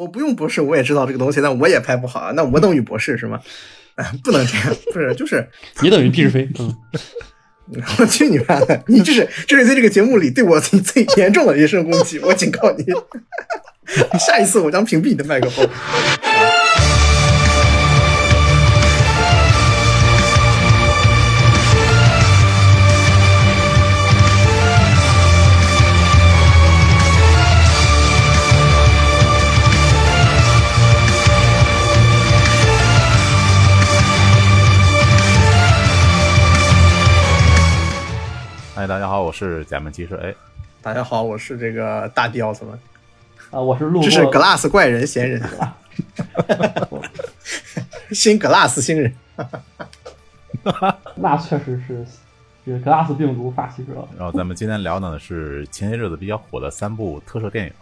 我不用博士，我也知道这个东西，那我也拍不好啊。那我等于博士是吗？哎，不能这样，不是，就是 你等于毕志飞。嗯，我去你妈的！你这是这是在这个节目里对我最最严重的人身攻击，我警告你，下一次我将屏蔽你的麦克风。大家好，我是假面骑士 A。大家好，我是这个大地奥特曼。啊，我是路过。这是 Glass 怪人闲人，新 Glass 新人。那确实是这个 Glass 病毒发起者。然后咱们今天聊呢是前些日子比较火的三部特摄电影，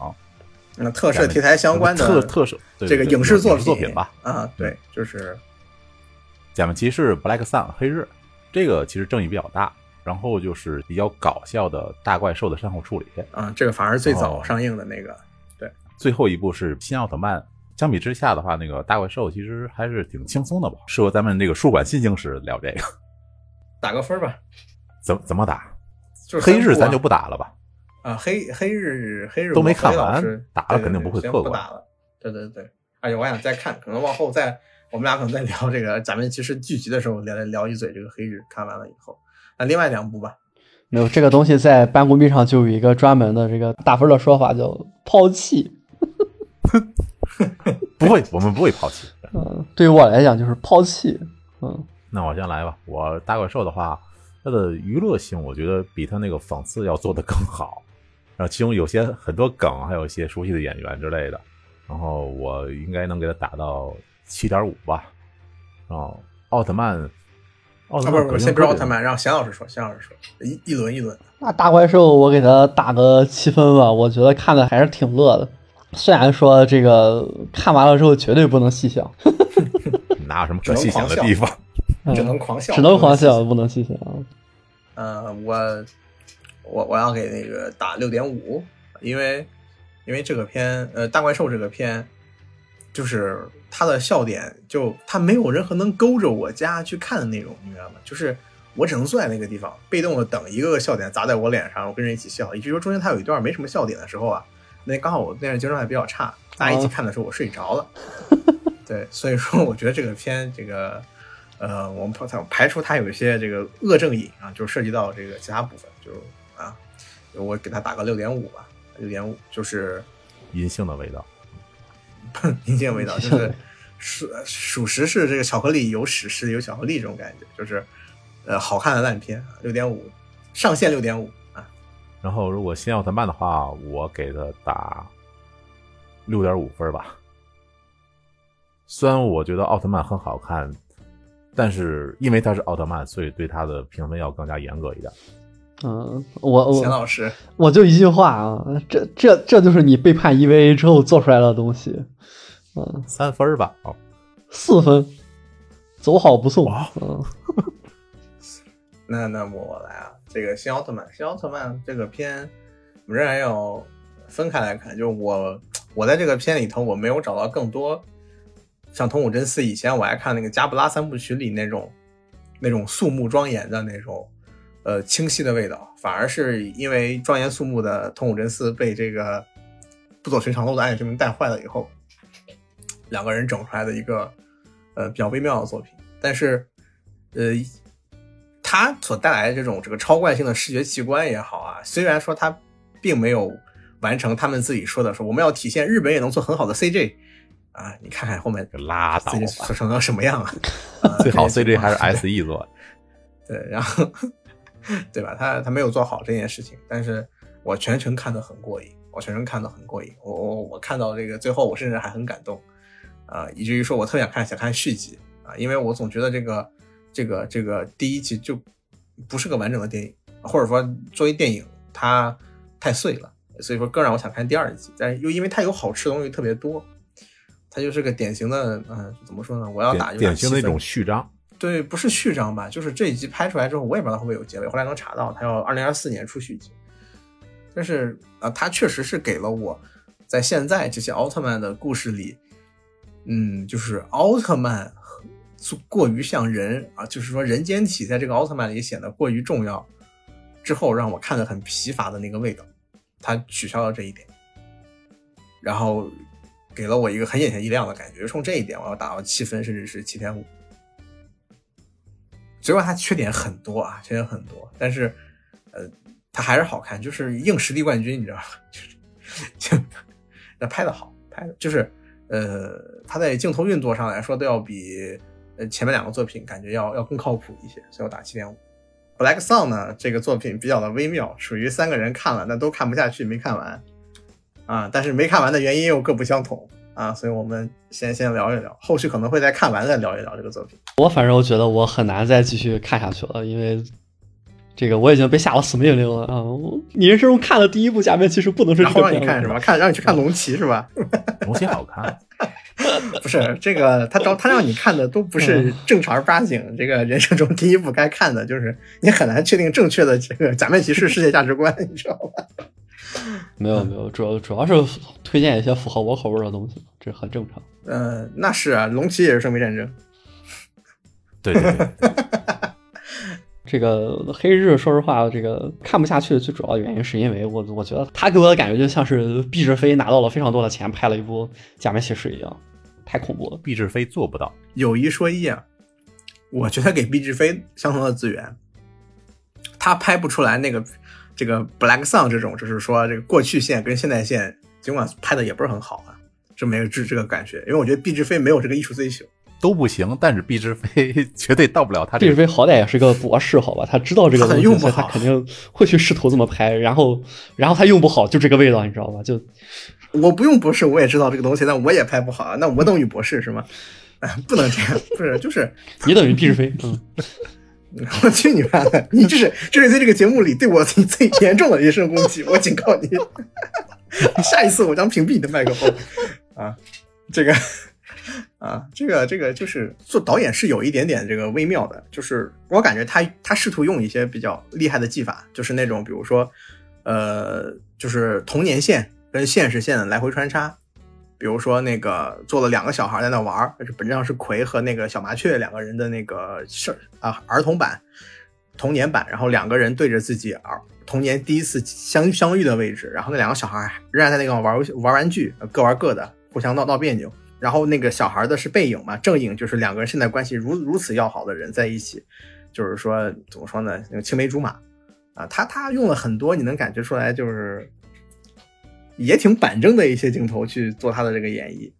那特摄题材相关的特特摄这个影视作作品吧。啊，对，就是假面骑士 Black Sun 黑日，这个其实争议比较大。然后就是比较搞笑的大怪兽的善后处理啊，这个反而最早上映的那个。对，最后一部是新奥特曼。相比之下的话，那个大怪兽其实还是挺轻松的吧，适合咱们这个书馆新经时聊这个。打个分吧。怎怎么打？就是黑日咱就不打了吧？啊，黑黑日黑日都没看完，打了肯定不会错过。打了。对对对，而且我想再看，可能往后再我们俩可能再聊这个咱们其实剧集的时候聊聊一嘴这个黑日，看完了以后。那另外两部吧，没有这个东西在班公币上就有一个专门的这个打分的说法，叫抛弃。不会，我们不会抛弃。嗯，对于我来讲就是抛弃。嗯，那我先来吧。我大怪兽的话，它的娱乐性我觉得比它那个讽刺要做的更好。然后其中有些很多梗，还有一些熟悉的演员之类的。然后我应该能给它打到七点五吧。然后奥特曼。哦，不是不是，先不是奥特曼，让贤老师说，贤老师说，一一轮一轮。那大怪兽我给他打个七分吧，我觉得看的还是挺乐的，虽然说这个看完了之后绝对不能细想，哪有什么可细想的地方？只能狂笑，只能狂笑，不能细想。呃，我我我要给那个打六点五，因为因为这个片，呃，大怪兽这个片。就是他的笑点，就他没有任何能勾着我家去看的内容，你明白吗？就是我只能坐在那个地方，被动的等一个个笑点砸在我脸上，我跟人一起笑。也就是说中间他有一段没什么笑点的时候啊，那刚好我电视精神还比较差，大家一起看的时候我睡着了。对，所以说我觉得这个片，这个呃，我们排排除它有一些这个恶正瘾啊，就涉及到这个其他部分，就啊，我给他打个六点五吧，六点五就是银杏的味道。阴性味道就是 属属实是这个巧克力有史诗有巧克力这种感觉，就是呃好看的烂片，六点五上限六点五啊。然后如果新奥特曼的话，我给他打六点五分吧。虽然我觉得奥特曼很好看，但是因为他是奥特曼，所以对他的评分要更加严格一点。嗯，我我钱老师，我就一句话啊，这这这就是你背叛 EVA 之后做出来的东西。嗯，三分吧，哦，四分，走好不送。嗯，那那么我来啊，这个新奥特曼，新奥特曼这个片，我们仍然要分开来看。就是我我在这个片里头，我没有找到更多像桐谷真司以前我爱看那个加布拉三部曲里那种那种肃穆庄严的那种。呃，清晰的味道，反而是因为庄严肃穆的通武真司被这个不走寻常路的暗夜之名带坏了以后，两个人整出来的一个呃比较微妙的作品。但是，呃，他所带来的这种这个超惯性的视觉奇观也好啊，虽然说他并没有完成他们自己说的说我们要体现日本也能做很好的 CG 啊，你看看后面拉倒吧，做成了什么样啊？最好 CG 还是 SE 做，对，然后。对吧？他他没有做好这件事情，但是我全程看得很过瘾，我全程看得很过瘾。我我我看到这个最后，我甚至还很感动，啊，以至于说我特想看想看续集啊，因为我总觉得这个这个这个第一集就不是个完整的电影，或者说作为电影它太碎了，所以说更让我想看第二集。但是又因为它有好吃的东西特别多，它就是个典型的，嗯，怎么说呢？我要打典型的一种序章。对，不是序章吧？就是这一集拍出来之后，我也不知道会不会有结尾。后来能查到，他要二零二四年出续集。但是啊，他确实是给了我在现在这些奥特曼的故事里，嗯，就是奥特曼过于像人啊，就是说人间体在这个奥特曼里显得过于重要，之后让我看得很疲乏的那个味道，他取消了这一点，然后给了我一个很眼前一亮的感觉。冲这一点，我要打到七分，甚至是七点五。尽管它缺点很多啊，缺点很多，但是呃，它还是好看，就是硬实力冠军，你知道吗？就是就那拍的好，拍的就是呃，它在镜头运作上来说都要比。呃，前面两个作品感觉要要更靠谱一些，所以我打七点五。Black Sun 呢，这个作品比较的微妙，属于三个人看了那都看不下去，没看完啊。但是没看完的原因又各不相同啊，所以我们先先聊一聊，后续可能会再看完再聊一聊这个作品。我反正我觉得我很难再继续看下去了，因为这个我已经被下了死命令了啊！你人生中看的第一部假面骑士不能是这个让你看什么？看让你去看龙骑是吧？龙骑好看。不是这个，他招他让你看的都不是正常八经。这个人生中第一部该看的就是你很难确定正确的这个假面骑士世界价值观，你知道吧？没有没有，主要主要是推荐一些符合我口味的东西，这很正常。呃，那是啊，龙骑也是圣杯战争。对对对。这个黑日，说实话，这个看不下去的最主要的原因是因为我我觉得他给我的感觉就像是毕志飞拿到了非常多的钱拍了一部假面骑士一样。太恐怖了，毕志飞做不到。有一说一啊，我觉得给毕志飞相同的资源，他拍不出来那个这个 Black Sun 这种，就是说这个过去线跟现代线，尽管拍的也不是很好啊，就没有这这个感觉。因为我觉得毕志飞没有这个艺术追求，都不行。但是毕志飞 绝对到不了他。毕志飞好歹也是个博士，好吧，他知道这个东西，他肯定会去试图这么拍。然后，然后他用不好，就这个味道，你知道吧？就。我不用博士，我也知道这个东西，但我也拍不好啊。那我等于博士是吗？哎，不能这样，不是，就是你等于毕志飞。嗯，我去你妈的！你这是这是在这个节目里对我最 严重的人身攻击，我警告你，下一次我将屏蔽你的麦克风。啊，这个啊，这个这个就是做导演是有一点点这个微妙的，就是我感觉他他试图用一些比较厉害的技法，就是那种比如说呃，就是童年线。跟现实线的来回穿插，比如说那个做了两个小孩在那玩儿，是本质上是葵和那个小麻雀两个人的那个事啊儿童版、童年版，然后两个人对着自己儿童年第一次相相遇的位置，然后那两个小孩仍然在那个玩游玩玩具，各玩各的，互相闹闹别扭。然后那个小孩的是背影嘛，正影就是两个人现在关系如如此要好的人在一起，就是说怎么说呢，那个青梅竹马啊，他他用了很多，你能感觉出来就是。也挺板正的一些镜头去做他的这个演绎，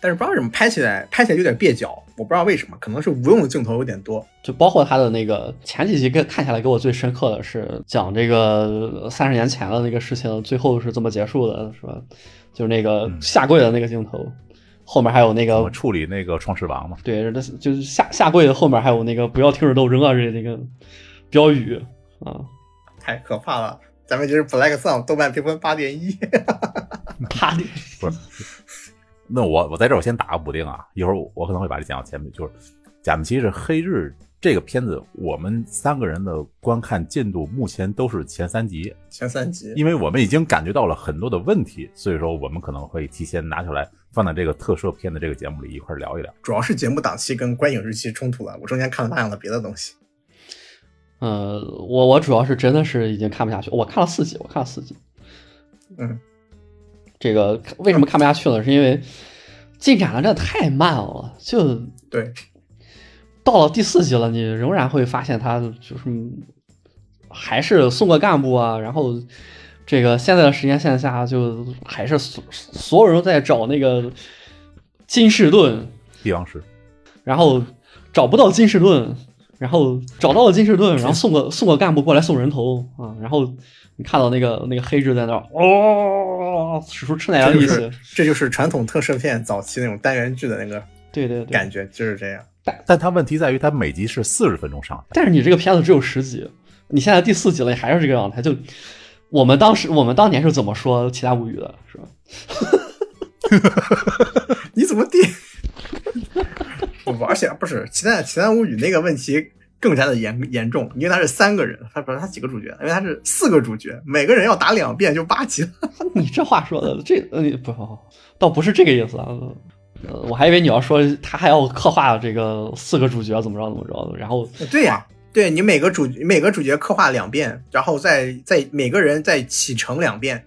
但是不知道为什么拍起来拍起来有点蹩脚，我不知道为什么，可能是无用的镜头有点多。就包括他的那个前几集，跟看下来给我最深刻的是讲这个三十年前的那个事情，最后是这么结束的，是吧？就是那个下跪的那个镜头，后面还有那个处理那个创世王嘛？对，那就是下下跪的后面还有那个不要停止斗争啊这那个标语啊，太可怕了。咱们就是 Black Sun，豆瓣评分八点一，八点 不是。那我我在这儿我先打个补丁啊，一会儿我可能会把这讲到前面。就是《假面骑士黑日》这个片子，我们三个人的观看进度目前都是前三集，前三集，因为我们已经感觉到了很多的问题，所以说我们可能会提前拿出来放在这个特摄片的这个节目里一块聊一聊。主要是节目档期跟观影日期冲突了，我中间看了大量的别的东西。呃，我我主要是真的是已经看不下去，我看了四集，我看了四集。嗯，这个为什么看不下去了？是因为进展的真的太慢了，就对。到了第四集了，你仍然会发现他就是还是送个干部啊，然后这个现在的时间线下就还是所所有人都在找那个金士顿帝王石，然后找不到金士顿。然后找到了金士顿，然后送个送个干部过来送人头啊！然后你看到那个那个黑痣在那儿，哦，使出吃奶的力气，这就是传统特摄片早期那种单元剧的那个对对感觉就是这样。但但它问题在于，它每集是四十分钟上，但是你这个片子只有十集，你现在第四集了，你还是这个状态。就我们当时我们当年是怎么说《其他无语》的，是吧？你怎么地？而且不是《奇谭奇谭物语》那个问题，更加的严严重，因为他是三个人，他不是他几个主角，因为他是四个主角，每个人要打两遍就八集了。你这话说的，这呃不倒不是这个意思啊。呃，我还以为你要说他还要刻画这个四个主角怎么着怎么着的，然后对呀、对你每个主每个主角刻画两遍，然后再再每个人再启程两遍，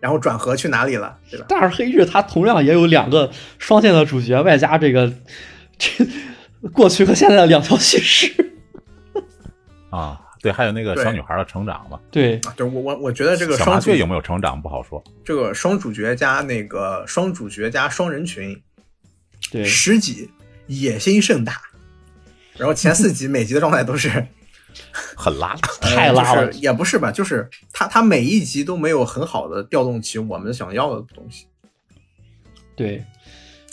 然后转合去哪里了，对吧？但是黑日它同样也有两个双线的主角，外加这个这过去和现在的两条叙事。啊，对，还有那个小女孩的成长嘛，对，啊，就是我我我觉得这个小双雀有没有成长不好说。这个双主角加那个双主角加双人群，对，十集野心盛大，然后前四集每集的状态都是 很拉，太拉了呃就是也不是吧，就是他他每一集都没有很好的调动起我们想要的东西，对，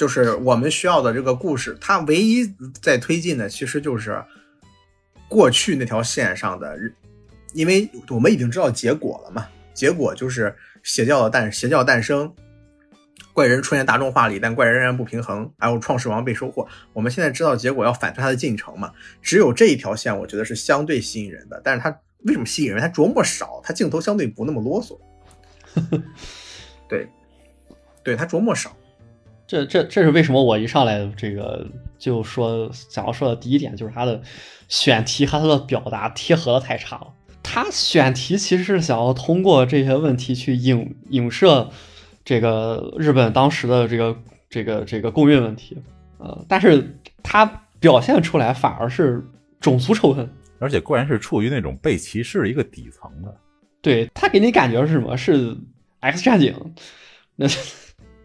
就是我们需要的这个故事，它唯一在推进的其实就是过去那条线上的，因为我们已经知道结果了嘛，结果就是邪教的诞邪教诞生。怪人出现大众化里，但怪人仍然不平衡，还有创世王被收获。我们现在知道结果要反推它的进程嘛？只有这一条线，我觉得是相对吸引人的。但是它为什么吸引人？它琢磨少，它镜头相对不那么啰嗦。对，对，它琢磨少。这这这是为什么我一上来这个就说想要说的第一点，就是他的选题和他的表达贴合的太差了。他选题其实是想要通过这些问题去影影射这个日本当时的这个这个这个共运问题，呃，但是他表现出来反而是种族仇恨。而且固然是处于那种被歧视一个底层的，对他给你感觉是什么？是 X 战警，那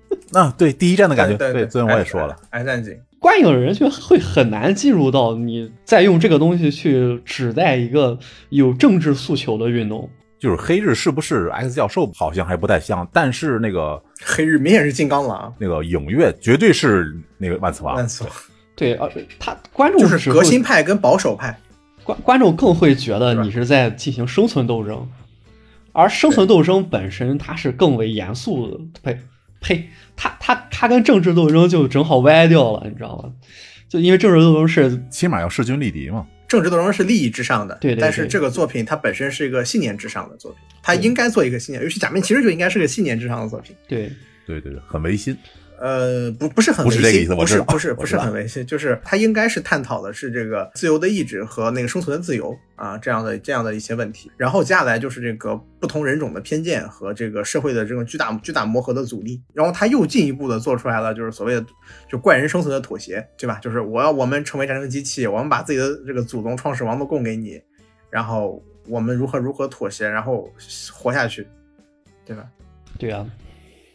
啊，对第一站的感觉，对对，昨天我也说了，哎，战警，观影人群会很难进入到你再用这个东西去指代一个有政治诉求的运动。就是黑日是不是 X 教授好像还不太像，但是那个黑日明显是金刚狼，那个影月绝对是那个万磁王。万，磁王。对，而他观众就是革新派跟保守派。观观众更会觉得你是在进行生存斗争，而生存斗争本身它是更为严肃的，呸呸，他他他跟政治斗争就正好歪掉了，你知道吗？就因为政治斗争是起码要势均力敌嘛。政治斗争是利益至上的，对对对但是这个作品它本身是一个信念至上的作品，它应该做一个信念，尤其假面骑士就应该是个信念至上的作品。对对对对，很违心。呃，不不是很不是，这个意思我知道不是不是不是很违心，就是它应该是探讨的是这个自由的意志和那个生存的自由啊这样的这样的一些问题。然后接下来就是这个不同人种的偏见和这个社会的这种巨大巨大磨合的阻力。然后他又进一步的做出来了，就是所谓的就怪人生存的妥协，对吧？就是我要我们成为战争机器，我们把自己的这个祖宗创始王都供给你，然后我们如何如何妥协，然后活下去，对吧？对啊，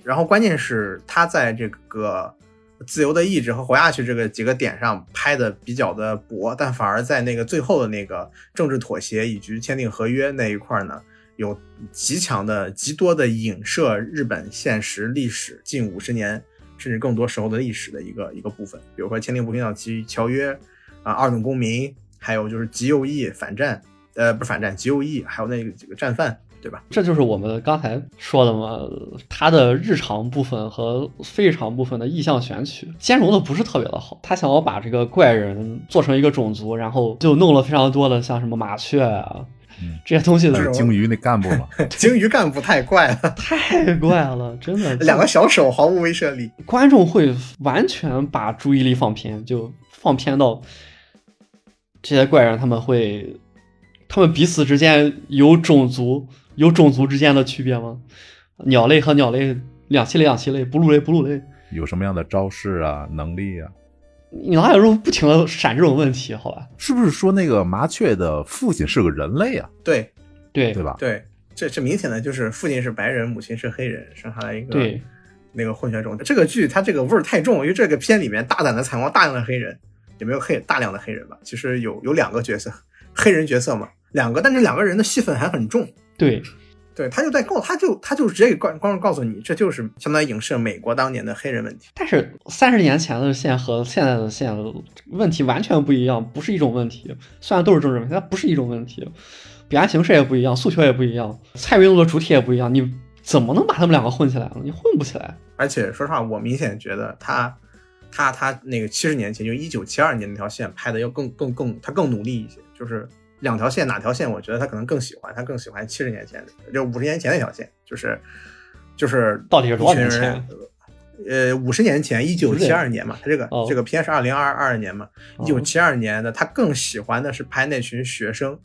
然后关键是他在这个自由的意志和活下去这个几个点上拍的比较的薄，但反而在那个最后的那个政治妥协以及签订合约那一块呢，有极强的、极多的影射日本现实历史近五十年甚至更多时候的历史的一个一个部分，比如说签订不平等条条约啊、二等公民，还有就是极右翼反战，呃，不是反战，极右翼，还有那个几个战犯，对吧？这就是我们刚才说的嘛，他的日常部分和非日常部分的意象选取兼容的不是特别的好。他想要把这个怪人做成一个种族，然后就弄了非常多的像什么麻雀啊、嗯这些东西的那是鲸鱼那干部嘛，鲸鱼干部太怪了，太怪了，真的。两个小手毫无威慑力。观众会完全把注意力放偏，就放偏到这些怪人，他们会，他们彼此之间有种族有种族之间的区别吗？鸟类和鸟类，两栖类两栖类，哺乳类哺乳类，有什么样的招式啊、能力啊？你哪有时候不停的闪这种问题？好吧？是不是说那个麻雀的父亲是个人类啊？对对对吧？对，这这明显的就是父亲是白人，母亲是黑人，生下来一个对那个混血种。这个剧它这个味儿太重，因为这个片里面大胆的采光大量的黑人，也没有黑大量的黑人吧？其实有有两个角色，黑人角色嘛，两个，但是两个人的戏份还很重。对对，他就在告，他就他就直接给观观众告诉你，这就是相当于影射美国当年的黑人问题。但是三十年前的线和现在的线问题完全不一样，不是一种问题。虽然都是政治问题，但不是一种问题。表现形式也不一样，诉求也不一样，参与运动的主体也不一样。你怎么能把他们两个混起来呢？你混不起来。而且说实话，我明显觉得他他他那个七十年前就一九七二年那条线拍的要更更更他更努力一些，就是两条线哪条线我觉得他可能更喜欢，他更喜欢七十年前的，就五十年前那条线，就是就是到底是多少年前？呃，五十年前，一九七二年嘛，他这个、哦这个片是二零二二年嘛，哦一九七二年的，他更喜欢的是拍那群学生，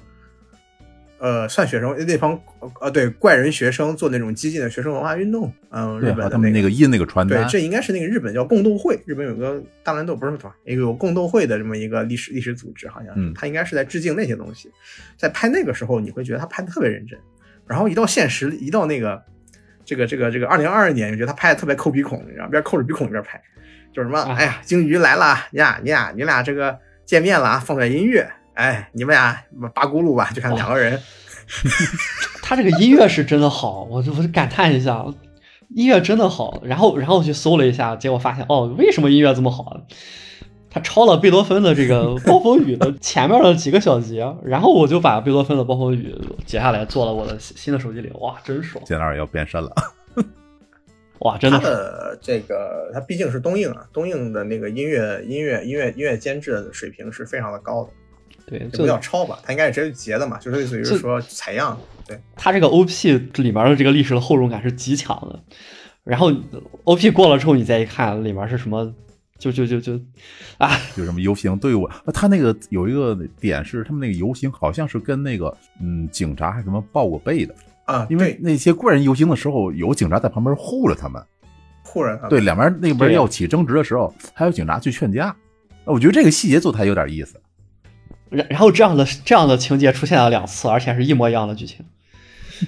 呃，算学生那帮呃对怪人学生做那种激进的学生文化运动，嗯、对，日本的那和他们那个印那个传单对，这应该是那个日本叫共斗会，日本有个大乱斗不是什么一个有共斗会的这么一个历史历史组织，好像他应该是在致敬那些东西，在拍那个时候你会觉得他拍的特别认真，然后一到现实，一到那个这个这个这个二零二二年，你觉得他拍的特别抠鼻孔，你知道，边抠着鼻孔一边拍，就是什么，啊哎呀，鲸鱼来了呀，你俩你俩这个见面了啊，放点音乐，哎，你们俩八轱辘吧，就看两个人。他这个音乐是真的好，我就我就感叹一下，音乐真的好。然后然后我去搜了一下，结果发现哦，为什么音乐这么好？他抄了贝多芬的这个《暴风雨》的 前面的几个小节，然后我就把贝多芬的《暴风雨》截下来做了我的新新的手机里，哇，真爽！现在二也要变身了。哇，真的这个，他毕竟是东映啊，东映的那个音乐音乐音乐音乐监制的水平是非常的高的，对，这就不叫抄吧，他应该是直接截的嘛，就是类似于这说采样，对，它这个 OP 里面的这个历史的厚重感是极强的。然后 OP 过了之后，你再一看里面是什么，就就就就啊，有什么游行队伍？啊他那个有一个点是，他们那个游行好像是跟那个嗯警察还什么报过备的，啊，因为那些怪人游行的时候，有警察在旁边护着他们。护着他，对，，两边那边要起争执的时候，还有警察去劝架。我觉得这个细节做的还有点意思。然然后这样的这样的情节出现了两次，而且是一模一样的剧情。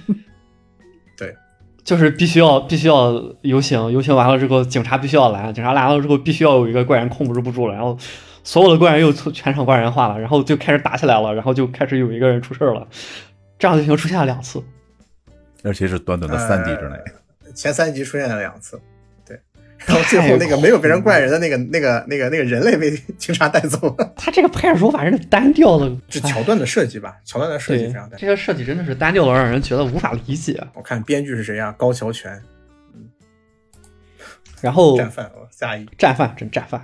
对，就是必须要必须要游行，游行完了之后，警察必须要来，警察来了之后，必须要有一个怪人控制不住了，然后所有的怪人又突全场怪人化了，然后就开始打起来了，然后就开始有一个人出事儿了。这样的剧情出现了两次，而且是短短的三集之内。呃前三集出现了两次，对，然后最后那个没有变成怪人的那个那个那个那个人类被 警察带走了，他这个拍摄手法真是单调的，是桥段的设计吧？桥段的设计非常单这个设计真的是单调的，让人觉得无法理解。我看编剧是谁啊？高桥全，然后战犯，哦下一战犯真战犯，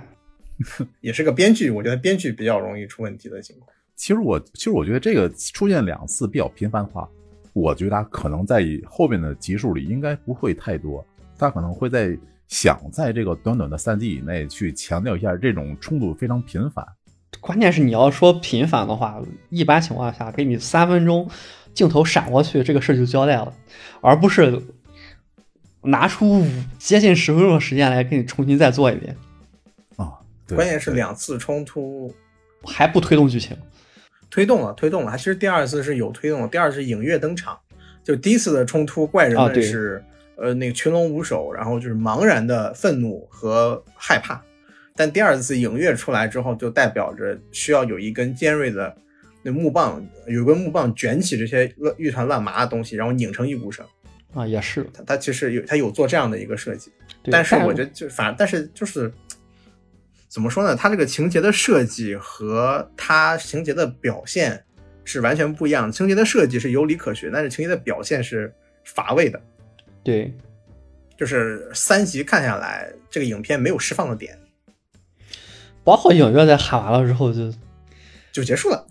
也是个编剧，我觉得编剧比较容易出问题的情况。其实我其实我觉得这个出现两次比较频繁的话，我觉得他可能在后面的集数里应该不会太多，他可能会在想在这个短短的三集以内去强调一下这种冲突非常频繁。关键是你要说频繁的话，一般情况下给你三分钟镜头闪过去，这个事儿就交代了，而不是拿出接近十分钟的时间来给你重新再做一遍，啊，对关键是两次冲突还不推动剧情。推动了，推动了。它其实第二次是有推动的，第二次是影月登场，就第一次的冲突，怪人啊对们是、呃那个群龙无首，然后就是茫然的愤怒和害怕。但第二次影月出来之后，就代表着需要有一根尖锐的那木棒，有根木棒卷起这些乱一团乱麻的东西，然后拧成一股绳。啊，也是，它它其实有它有做这样的一个设计，但是我觉得就反但是就是怎么说呢？它这个情节的设计和它情节的表现是完全不一样的。情节的设计是有理可循，但是情节的表现是乏味的。对，就是三集看下来，这个影片没有释放的点，包括影院在喊完了之后就就结束了。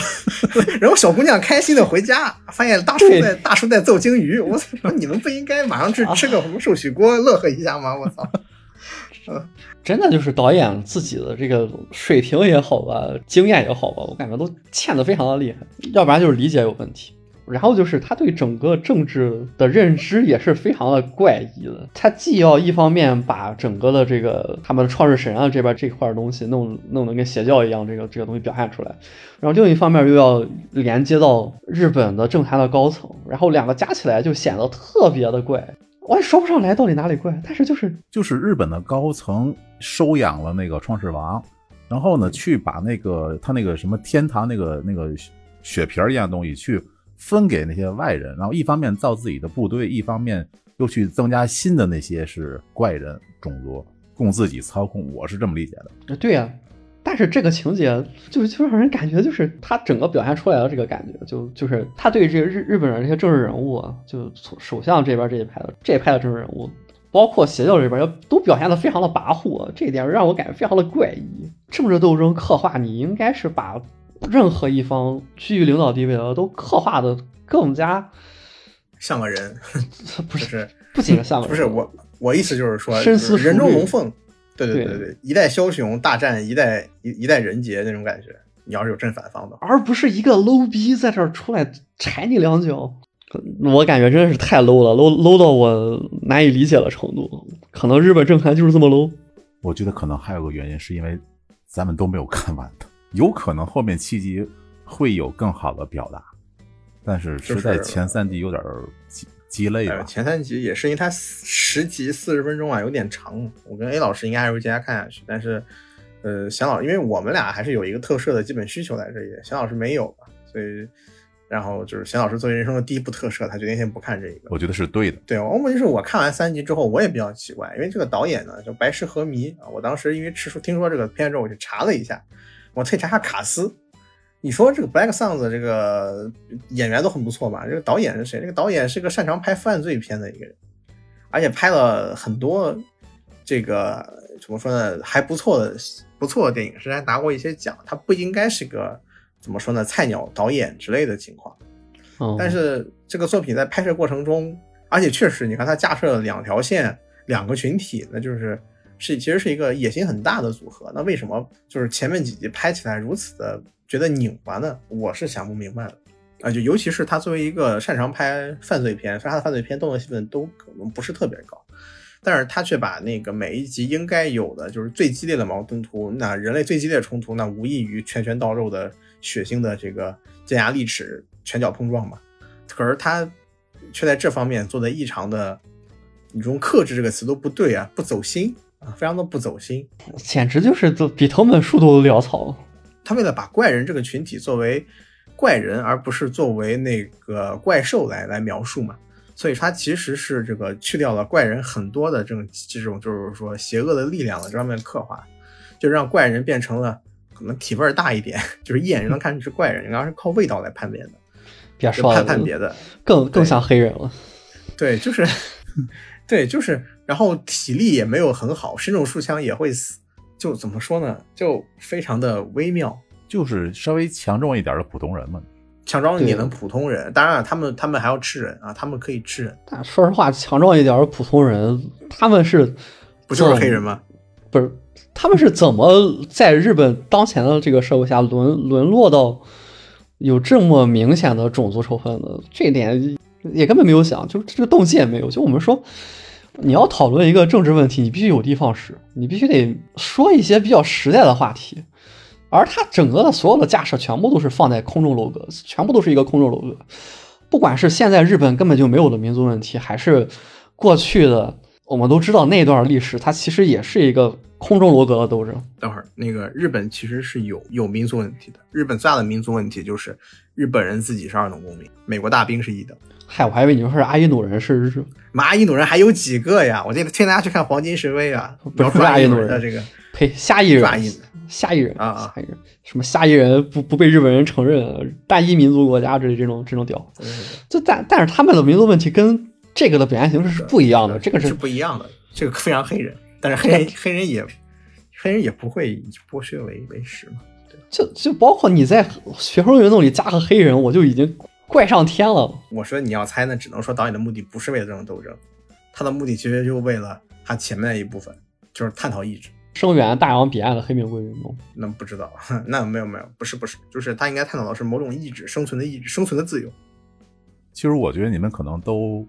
然后小姑娘开心的回家，发现大叔在大叔在揍鲸鱼。我操！你们不应该马上去吃个什么寿喜锅乐呵一下吗？我操！真的就是导演自己的这个水平也好吧，经验也好吧，我感觉都欠的非常的厉害，要不然就是理解有问题。然后就是他对整个政治的认知也是非常的怪异的，他既要一方面把整个的这个他们的创世神啊这边这块东西弄弄得跟邪教一样，这个这个东西表现出来，然后另一方面又要连接到日本的政坛的高层，然后两个加起来就显得特别的怪，我也说不上来到底哪里怪，但是就是就是日本的高层收养了那个创世王，然后呢，去把那个他那个什么天堂那个那个血皮一样东西去分给那些外人，然后一方面造自己的部队，一方面又去增加新的那些是怪人种族，供自己操控。我是这么理解的。对呀、但是这个情节就就让人感觉就是他整个表现出来的这个感觉，就就是他对这个日日本人这些政治人物，就从首相这边这一派的这一派的政治人物，包括邪教这边都表现的非常的跋扈，这一点让我感觉非常的怪异。政治斗争刻画，你应该是把任何一方居于领导地位的都刻画的更加像个人，不就是是不仅是像个人不是我我意思就是说，深思人中龙凤，对对对对对，一代枭雄大战一代一一代人杰那种感觉。你要是有正反方的，而不是一个 low 逼在这儿出来踩你两脚。我感觉真的是太 low 了，low low 到我难以理解的程度。可能日本政坛就是这么 low。我觉得可能还有个原因，是因为咱们都没有看完的，有可能后面七集会有更好的表达，但是实在前三集有点鸡鸡肋了，前三集也是因为它十集四十分钟啊，有点长。我跟 A 老师应该还是会接着看下去，但是，呃，贤老，因为我们俩还是有一个特摄的基本需求在这里，贤老师没有嘛，所以，然后就是贤老师作为人生的第一部特摄，他决定先不看这一个。我觉得是对的。对，我问题是我看完三集之后，我也比较奇怪，因为这个导演呢叫白石和弥啊，我当时因为吃说听说这个片之后，我去查了一下，我特意查下卡斯。你说这个 Black Suns 这个演员都很不错吧？这个导演是谁？这个导演是个擅长拍犯罪片的一个人，而且拍了很多这个怎么说呢，还不错的不错的电影，甚至还拿过一些奖。他不应该是个怎么说呢，菜鸟导演之类的情况。嗯，但是这个作品在拍摄过程中，而且确实，你看他架设了两条线，两个群体，那就是是其实是一个野心很大的组合。那为什么就是前面几集拍起来如此的觉得拧巴呢？我是想不明白的。啊，就尤其是他作为一个擅长拍犯罪片，他的犯罪片动作戏份都可能不是特别高，但是他却把那个每一集应该有的就是最激烈的矛盾图，那人类最激烈的冲突，那无异于拳拳到肉的血腥的这个尖牙利齿拳脚碰撞嘛。可是他却在这方面做的异常的，你用克制这个词都不对啊，不走心啊，非常的不走心。简直就是都比藤本树都潦草。他为了把怪人这个群体作为怪人，而不是作为那个怪兽来来描述嘛，所以他其实是这个去掉了怪人很多的这种这种就是说邪恶的力量的这方面刻画，就让怪人变成了可能体味儿大一点，就是一眼就能看出是怪人，然后是靠味道来判别的，就别说，判判别的。更更像黑人了。对，就是，对，就是，然后体力也没有很好，身中数枪也会死，就怎么说呢，就非常的微妙。就是稍微强壮一点的普通人嘛。强壮一点的普通人，当然了，他们他们还要吃人啊，他们可以吃人，但说实话，强壮一点的普通人，他们是不就是黑人吗？不是，他们是怎么在日本当前的这个社会下沦沦落到有这么明显的种族仇恨的？这点也根本没有想，就这个动机也没有。就我们说，你要讨论一个政治问题，你必须有的放矢，你必须得说一些比较实在的话题。而他整个的所有的架设全部都是放在空中楼阁，全部都是一个空中楼阁。不管是现在日本根本就没有的民族问题，还是过去的我们都知道那段历史，它其实也是一个空中楼阁的斗争。等会儿，那个日本其实是有有民族问题的，日本最大的民族问题就是日本人自己是二等公民，美国大兵是一等。嗨，我还以为你说是阿伊努人是是，妈，阿伊努人还有几个呀？我这个推荐大家去看《黄金神威》啊，不是描述阿印度阿印度人人的这个呸，虾夷人抓印，虾夷人啊啊虾夷人，什么虾夷人不不被日本人承认，大一民族国家之类这种这种屌，就但但是他们的民族问题跟这个的表现形式是不一样的，这个是是不一样的，这个非常黑人，但是黑人黑人也黑人也不会以剥削为为食嘛。就就包括你在学生运动里加个黑人，我就已经怪上天了。我说你要猜，那只能说导演的目的不是为了这种斗争，他的目的其实就为了他前面的一部分，就是探讨意志。声援大洋彼岸的黑玫瑰运动，那不知道，那没有没有，不是不是，就是他应该探讨的是某种意志，生存的意志，生存的自由。其实我觉得你们可能都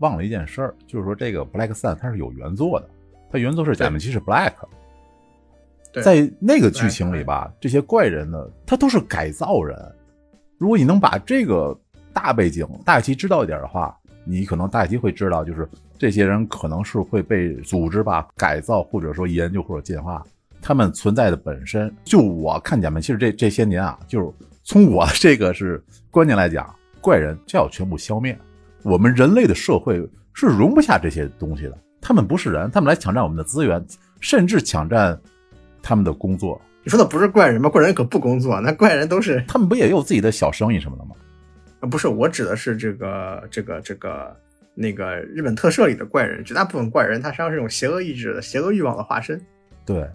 忘了一件事儿，就是说这个 Black Sun 它是有原作的，它原作是假面骑士 Black，对在那个剧情里吧，这些怪人呢，他都是改造人。如果你能把这个大背景大概其知道一点的话，你可能大概其会知道，就是这些人可能是会被组织吧改造，或者说研究或者进化。他们存在的本身，就我看假面骑士这这些年啊，就是从我这个是观念来讲，怪人就要全部消灭。我们人类的社会是容不下这些东西的。他们不是人，他们来抢占我们的资源，甚至抢占他们的工作。你说的不是怪人吗？怪人可不工作，那怪人都是 他们不也有自己的小生意什么的吗？啊不是，我指的是这个这个这个那个日本特摄里的怪人，绝大部分怪人他实际上是一种邪恶意志的、邪恶欲望的化身。对，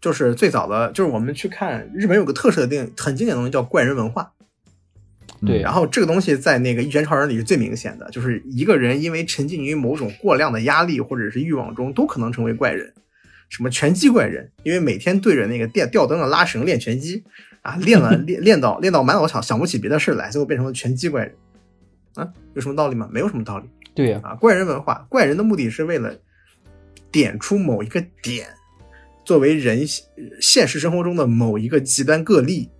就是最早的，就是我们去看日本有个特摄的电影，很经典的东西叫怪人文化。对嗯然后这个东西在那个《一拳超人》里是最明显的，就是一个人因为沉浸于某种过量的压力或者是欲望中，都可能成为怪人。什么拳击怪人，因为每天对着那个电吊灯的拉绳练拳击啊，练了练练到练到满脑想想不起别的事来，最后变成了拳击怪人。啊，有什么道理吗？没有什么道理。对呀、啊，怪人文化，怪人的目的是为了点出某一个点，作为人现实生活中的某一个极端个例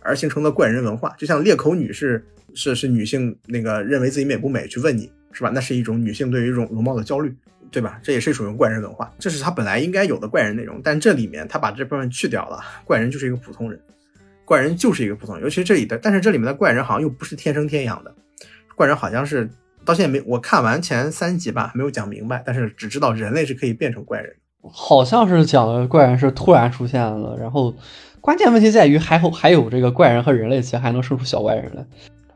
而形成的怪人文化。就像裂口女是是是女性那个认为自己美不美去问你是吧？那是一种女性对于容容貌的焦虑，对吧？这也是属于怪人文化，这是他本来应该有的怪人内容，但这里面他把这部分去掉了，怪人就是一个普通人。怪人就是一个普通人，尤其这里的，但是这里面的怪人好像又不是天生天养的，怪人好像是到现在没我看完前三集吧，没有讲明白，但是只知道人类是可以变成怪人。好像是讲的怪人是突然出现了，然后关键问题在于还有还有这个怪人和人类其实还能生出小怪人来，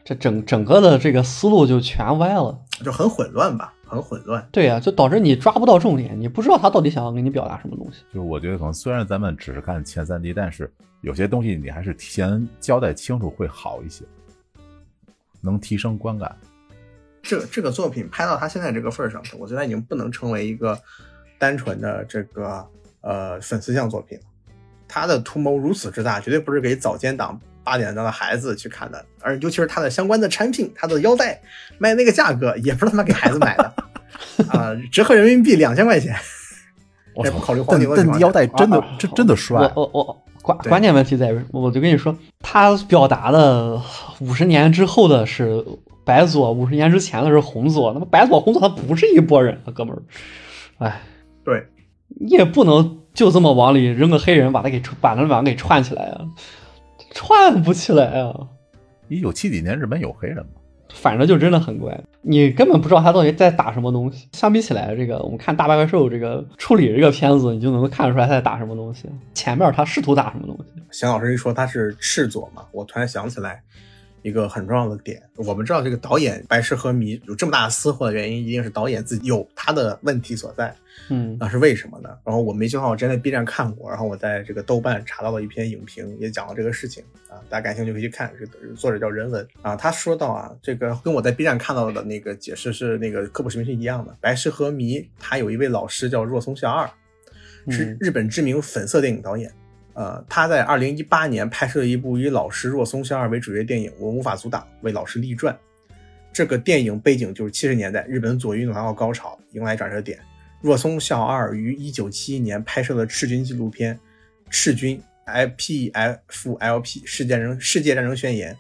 这整整个的这个思路就全歪了。就很混乱吧，很混乱。对呀、就导致你抓不到重点，你不知道他到底想要给你表达什么东西。就是我觉得可能虽然咱们只是看前三集，但是有些东西你还是提前交代清楚会好一些，能提升观感。这这个作品拍到他现在这个份儿上，我觉得已经不能成为一个单纯的这个呃粉丝向作品了。他的图谋如此之大，绝对不是给早间档八点档的孩子去看的，而尤其是他的相关的产品，他的腰带卖那个价格，也不是他妈给孩子买的啊、折合人民币两千块钱，我操这不考虑黄但但腰带真的啊真真的帅我，我我关关键问题在于，我就跟你说，他表达的五十年之后的是白左，五十年之前的是红左。那么白左红左他不是一拨人啊，哥们儿。哎，对，你也不能就这么往里扔个黑人，把他给把他俩给串起来啊，串不起来啊。一九七几年日本有黑人吗？反正就真的很怪，你根本不知道他到底在打什么东西。相比起来，这个我们看大白怪兽这个处理这个片子，你就能够看得出来他在打什么东西。前面他试图打什么东西，邢老师一说他是赤左嘛，我突然想起来一个很重要的点。我们知道这个导演白石和弥有这么大的私货的原因，一定是导演自己有他的问题所在。嗯那是为什么呢？然后我没记错，我之前在 B 站看过，然后我在这个豆瓣查到了一篇影评，也讲了这个事情啊，大家感兴趣可以去看。这个作者叫人文啊，他说到啊，这个跟我在 B 站看到的那个解释是那个科普视频是一样的。白石和弥他有一位老师叫若松孝二，是嗯日本知名粉色电影导演。呃，他在二零一八年拍摄了一部以老师若松孝二为主角电影《我无法阻挡》，为老师立传。这个电影背景就是七十年代日本左翼运动达到高潮，迎来转折点。若松孝二于一九七一年拍摄了赤军纪录片《赤军 IPFLP 世界人世界战争宣言》，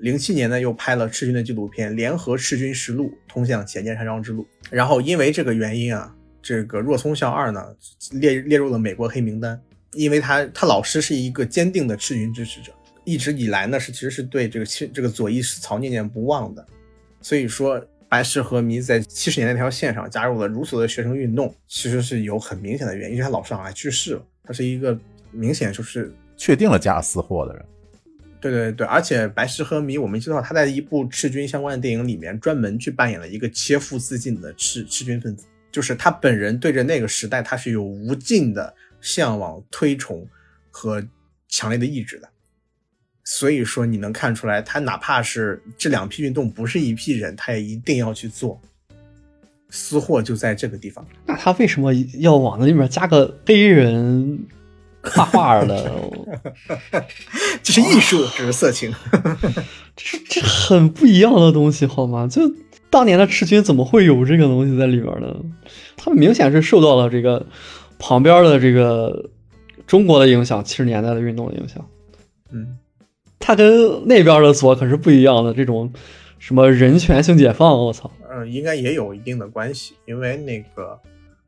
零七年呢又拍了赤军的纪录片《联合赤军实录：通向浅见山庄之路》。然后因为这个原因啊，这个若松孝二呢列列入了美国黑名单，因为他他老师是一个坚定的赤军支持者，一直以来呢是其实是对这个亲这个左翼思潮念念不忘的，所以说白石和弥在七十年代那条线上加入了如此的学生运动，其实是有很明显的原因，因为他老师好像还去世了，他是一个明显就是确定了加私货的人，对对对，而且白石和弥，我们知道他在一部赤军相关的电影里面专门去扮演了一个切腹自尽的赤赤军分子，就是他本人对着那个时代，他是有无尽的向往、推崇和强烈的意志的。所以说，你能看出来，他哪怕是这两批运动不是一批人，他也一定要去做。私货就在这个地方。那他为什么要往那里面加个黑人画画的？这是艺术，这是色情。这是这很不一样的东西，好吗？就当年的赤军怎么会有这个东西在里边呢？他们明显是受到了这个旁边的这个中国的影响，七十年代的运动的影响。嗯，它跟那边的左可是不一样的，这种什么人权性解放，我操！嗯，应该也有一定的关系，因为那个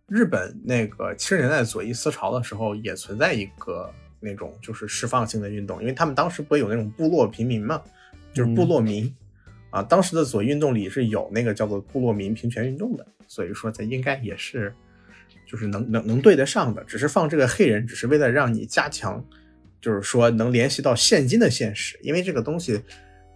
日本那个七十年代左翼思潮的时候，也存在一个那种就是释放性的运动，因为他们当时不会有那种部落平民嘛，就是部落民、啊，当时的左翼运动里是有那个叫做部落民平权运动的，所以说它应该也是就是能能能对得上的，只是放这个黑人，只是为了让你加强，就是说能联系到现今的现实，因为这个东西。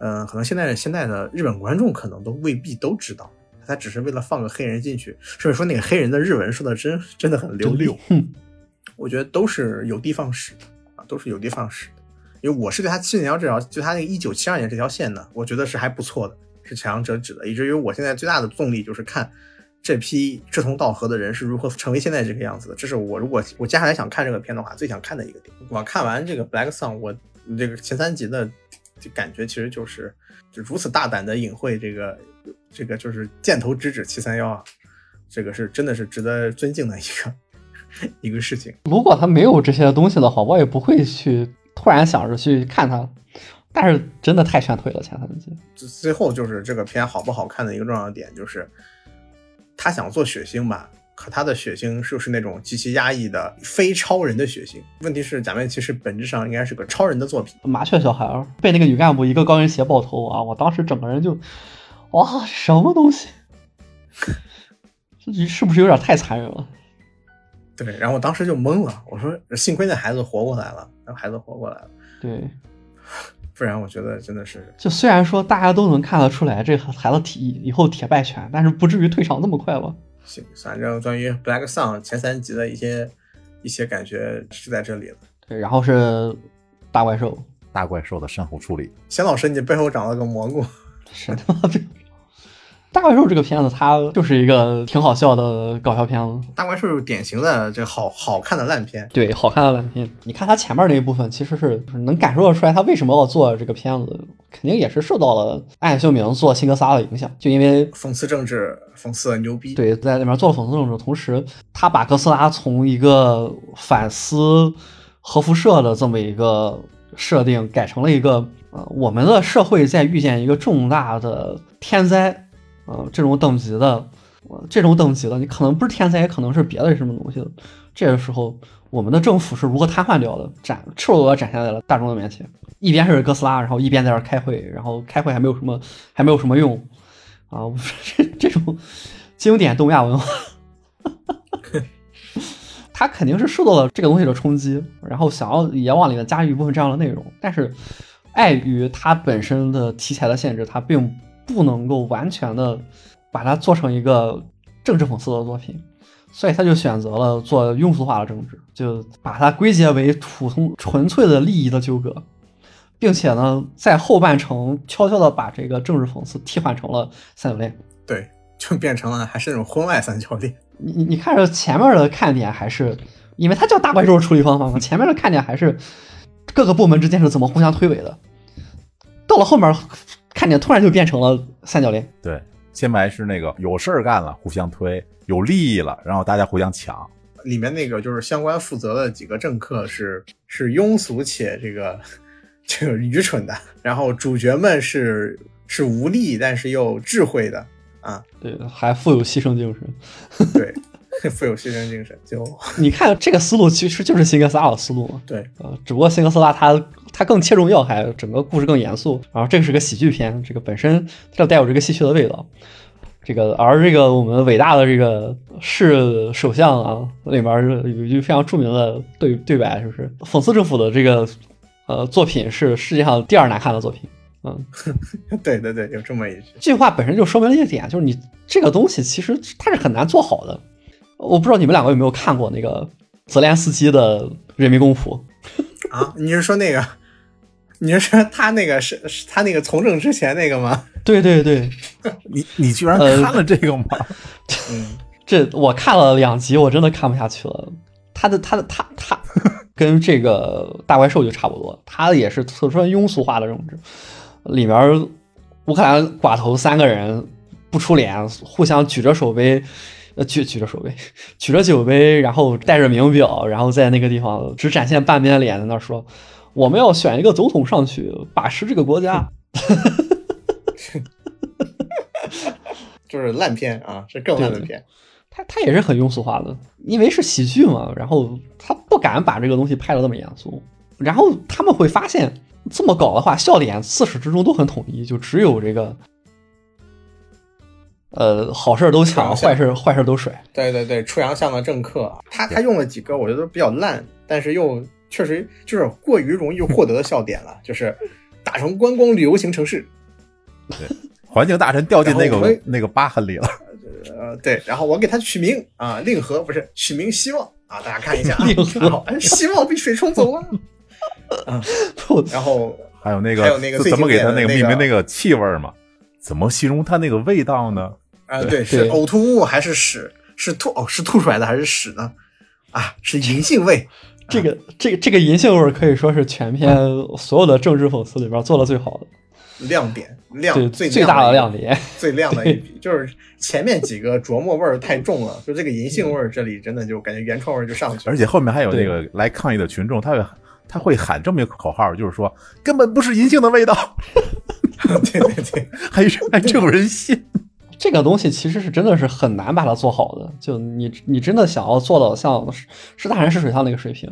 嗯，可能现在现在的日本观众可能都未必都知道，他只是为了放个黑人进去。甚至说那个黑人的日文说的真真的很流利，我觉得都是有的放矢的啊，都是有的放矢的。因为我是对他七零幺这条，就他那个一九七二年这条线呢，我觉得是还不错的，是强者指的，以至于我现在最大的动力就是看这批志同道合的人是如何成为现在这个样子的。这是我如果我接下来想看这个片的话，最想看的一个点。我看完这个 Black Sun，我这个前三集的感觉其实就是就如此大胆的隐晦这个这个就是箭头直指七三幺啊，这个是真的是值得尊敬的一个一个事情。如果他没有这些东西的话，我也不会去。突然想着去看他，但是真的太劝退了。前三集，最后就是这个片好不好看的一个重要点，就是他想做血腥吧，可他的血腥就是那种极其压抑的非超人的血腥。问题是假面骑士本质上应该是个超人的作品。麻雀小孩被那个女干部一个高跟鞋爆头啊！我当时整个人就，哇，什么东西？这是不是有点太残忍了？对，然后我当时就懵了，我说幸亏那孩子活过来了，那孩子活过来了，对，不然我觉得真的是，就虽然说大家都能看得出来这孩子体以后铁败拳，但是不至于退场那么快吧？行，反正关于 Black Sun 前三集的一些一些感觉是在这里了。对，然后是大怪兽，大怪兽的善后处理。贤老师，你背后长了个蘑菇，是他妈的。大怪兽这个片子，它就是一个挺好笑的搞笑片子。大怪兽是典型的这好好看的烂片，对，好看的烂片。你看它前面那一部分，其实是能感受得出来，他为什么要做这个片子，肯定也是受到了安野秀明做新哥斯拉的影响，就因为讽刺政治，讽刺牛逼。对，在里面做了讽刺政治，同时他把哥斯拉从一个反思核辐射的这么一个设定，改成了一个呃，我们的社会在遇见一个重大的天灾。呃，这种等级的，这种等级的，你可能不是天才，也可能是别的什么东西。这个时候，我们的政府是如何瘫痪掉的，展赤裸裸展现在了大众的面前。一边是哥斯拉，然后一边在这开会，然后开会还没有什么，还没有什么用啊！这 这种经典东亚文化，他肯定是受到了这个东西的冲击，然后想要也往里面加入一部分这样的内容，但是碍于它本身的题材的限制，它并。不能够完全的把它做成一个政治讽刺的作品，所以他就选择了做庸俗化的政治，就把它归结为普通纯粹的利益的纠葛，并且呢，在后半程悄悄的把这个政治讽刺替换成了三角恋，对，就变成了还是那种婚外三角恋。你你你看着前面的看点还是，因为它叫大怪兽处理方法嘛，前面的看点还是各个部门之间是怎么互相推诿的，到了后面。看见突然就变成了三角恋。对，先白是那个有事儿干了，互相推；有利益了，然后大家互相抢。里面那个就是相关负责的几个政客是是庸俗且这个 这个愚蠢的，然后主角们是是无力但是又智慧的啊，对，还富有牺牲精神。对。富有牺牲精神，就 你看这个思路其实就是辛格斯拉的思路嘛。对，呃，只不过辛格斯拉它它更切中要害，整个故事更严肃。然后这个是个喜剧片，这个本身它就带有这个戏谑的味道。这个而这个我们伟大的这个市首相啊，里面有一句非常著名的对对白，就是讽刺政府的这个呃作品是世界上第二难看的作品。嗯，对对对，有这么一句。这句话本身就说明了一点，就是你这个东西其实它是很难做好的。我不知道你们两个有没有看过那个泽连斯基的《人民公仆》啊？你是说那个？你是说他那个是是他那个从政之前那个吗？对 对对，你你居然看了这个吗？嗯，这我看了两集，我真的看不下去了。他的他的他他跟这个大怪兽就差不多，他也是特殊庸俗化的政治。里面乌克兰寡头三个人不出脸，互相举着手杯。呃，举举着手杯，举着酒杯，然后带着名表，然后在那个地方只展现半边脸，在那说：“我们要选一个总统上去把持这个国家。”就是烂片啊，是更烂的片。他他也是很庸俗化的，因为是喜剧嘛，然后他不敢把这个东西拍的那么严肃。然后他们会发现，这么搞的话，笑点自始至终都很统一，就只有这个。呃，好事都抢，坏事坏事都甩。对对对，出洋相的政客，他他用了几个我觉得比较烂，但是又确实就是过于容易获得的笑点了，就是打成观光旅游型城市。对，环境大臣掉进那个那个疤痕里了。呃对，然后我给它取名啊令和不是取名希望啊，大家看一下啊，令和然后哎希望被水冲走了，不然后还有那个还有那个怎么给它那个命名那个气味儿嘛？怎么形容它那个味道呢？啊对是呕吐物还是屎？是吐哦是吐出来的还是屎呢？啊是银杏味，这个这个这个银杏味儿可以说是全片所有的政治讽刺里边做的最好的，亮点亮对最最大的亮亮点。最亮的一笔，就是前面几个琢磨味儿太重了，就这个银杏味儿这里真的就感觉原创味儿就上去了，而且后面还有那个来抗议的群众，他会他会喊这么一个口号，就是说根本不是银杏的味道，对 对对，还还真有人信。这个东西其实是真的是很难把它做好的，就你你真的想要做到像是是大人是水象那个水平，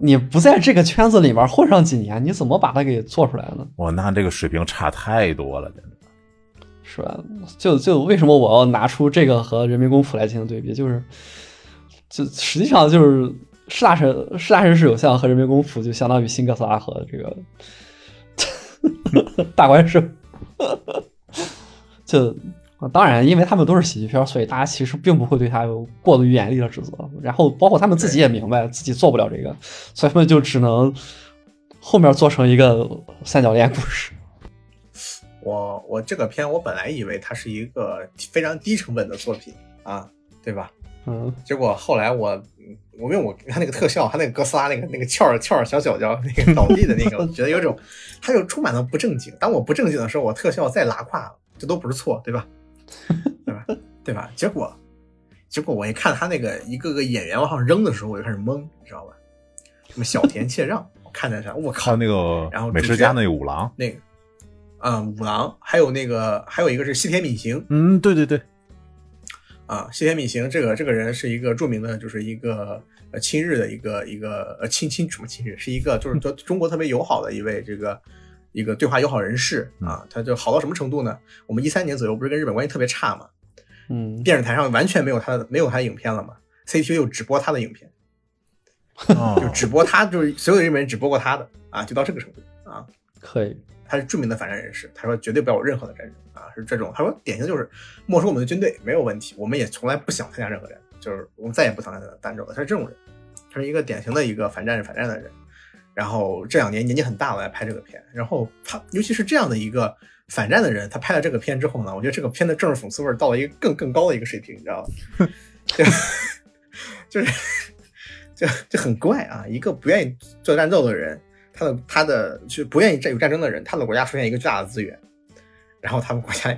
你不在这个圈子里面混上几年，你怎么把它给做出来呢？我那这个水平差太多了，真的。是吧？就就为什么我要拿出这个和人民公仆来进行对比？就是，就实际上就是士大神士大神是有像和人民公仆就相当于新哥斯拉和这个 大怪兽，就当然，因为他们都是喜剧片，所以大家其实并不会对他有过于严厉的指责。然后包括他们自己也明白自己做不了这个，所以他们就只能后面做成一个三角恋故事。我我这个片我本来以为它是一个非常低成本的作品啊，对吧？嗯，结果后来我我因为我看那个特效，他那个哥斯拉那个那个翘着翘着小脚脚那个倒地的那个，我觉得有种他就充满了不正经。当我不正经的时候，我特效再拉胯，这都不是错，对吧？对吧？对吧？结果结果我一看他那个一个个演员往上扔的时候，我就开始懵，你知道吧？什么小田切让，我看在啥，我靠，那个然后美食家那个五郎，那个啊、五郎，还有那个还有一个是西田敏行，嗯，对对对，啊，西田敏行这个这个人是一个著名的，就是一个呃亲日的一个一个呃亲亲什么亲日，是一个就是对中国特别友好的一位这个一个对话友好人士啊，他就好到什么程度呢？我们一三年左右不是跟日本关系特别差嘛，嗯，电视台上完全没有他的没有他的影片了嘛，CCTV 又只播他的影片，哦就只播他，就是所有的日本人只播过他的啊，就到这个程度啊。可以。他是著名的反战人士，他说绝对不要有任何的战争啊，是这种。他说典型就是没收我们的军队没有问题，我们也从来不想参加任何战争，就是我们再也不想参加战争了。他是这种人，他是一个典型的一个反战反战的人。然后这两年年纪很大了来拍这个片，然后他尤其是这样的一个反战的人，他拍了这个片之后呢，我觉得这个片的政治讽刺味儿到了一个更更高的一个水平，你知道吗？就 就是就就很怪啊，一个不愿意做战斗的人。他的他的就不愿意战有战争的人，他的国家出现一个巨大的资源，然后他们国家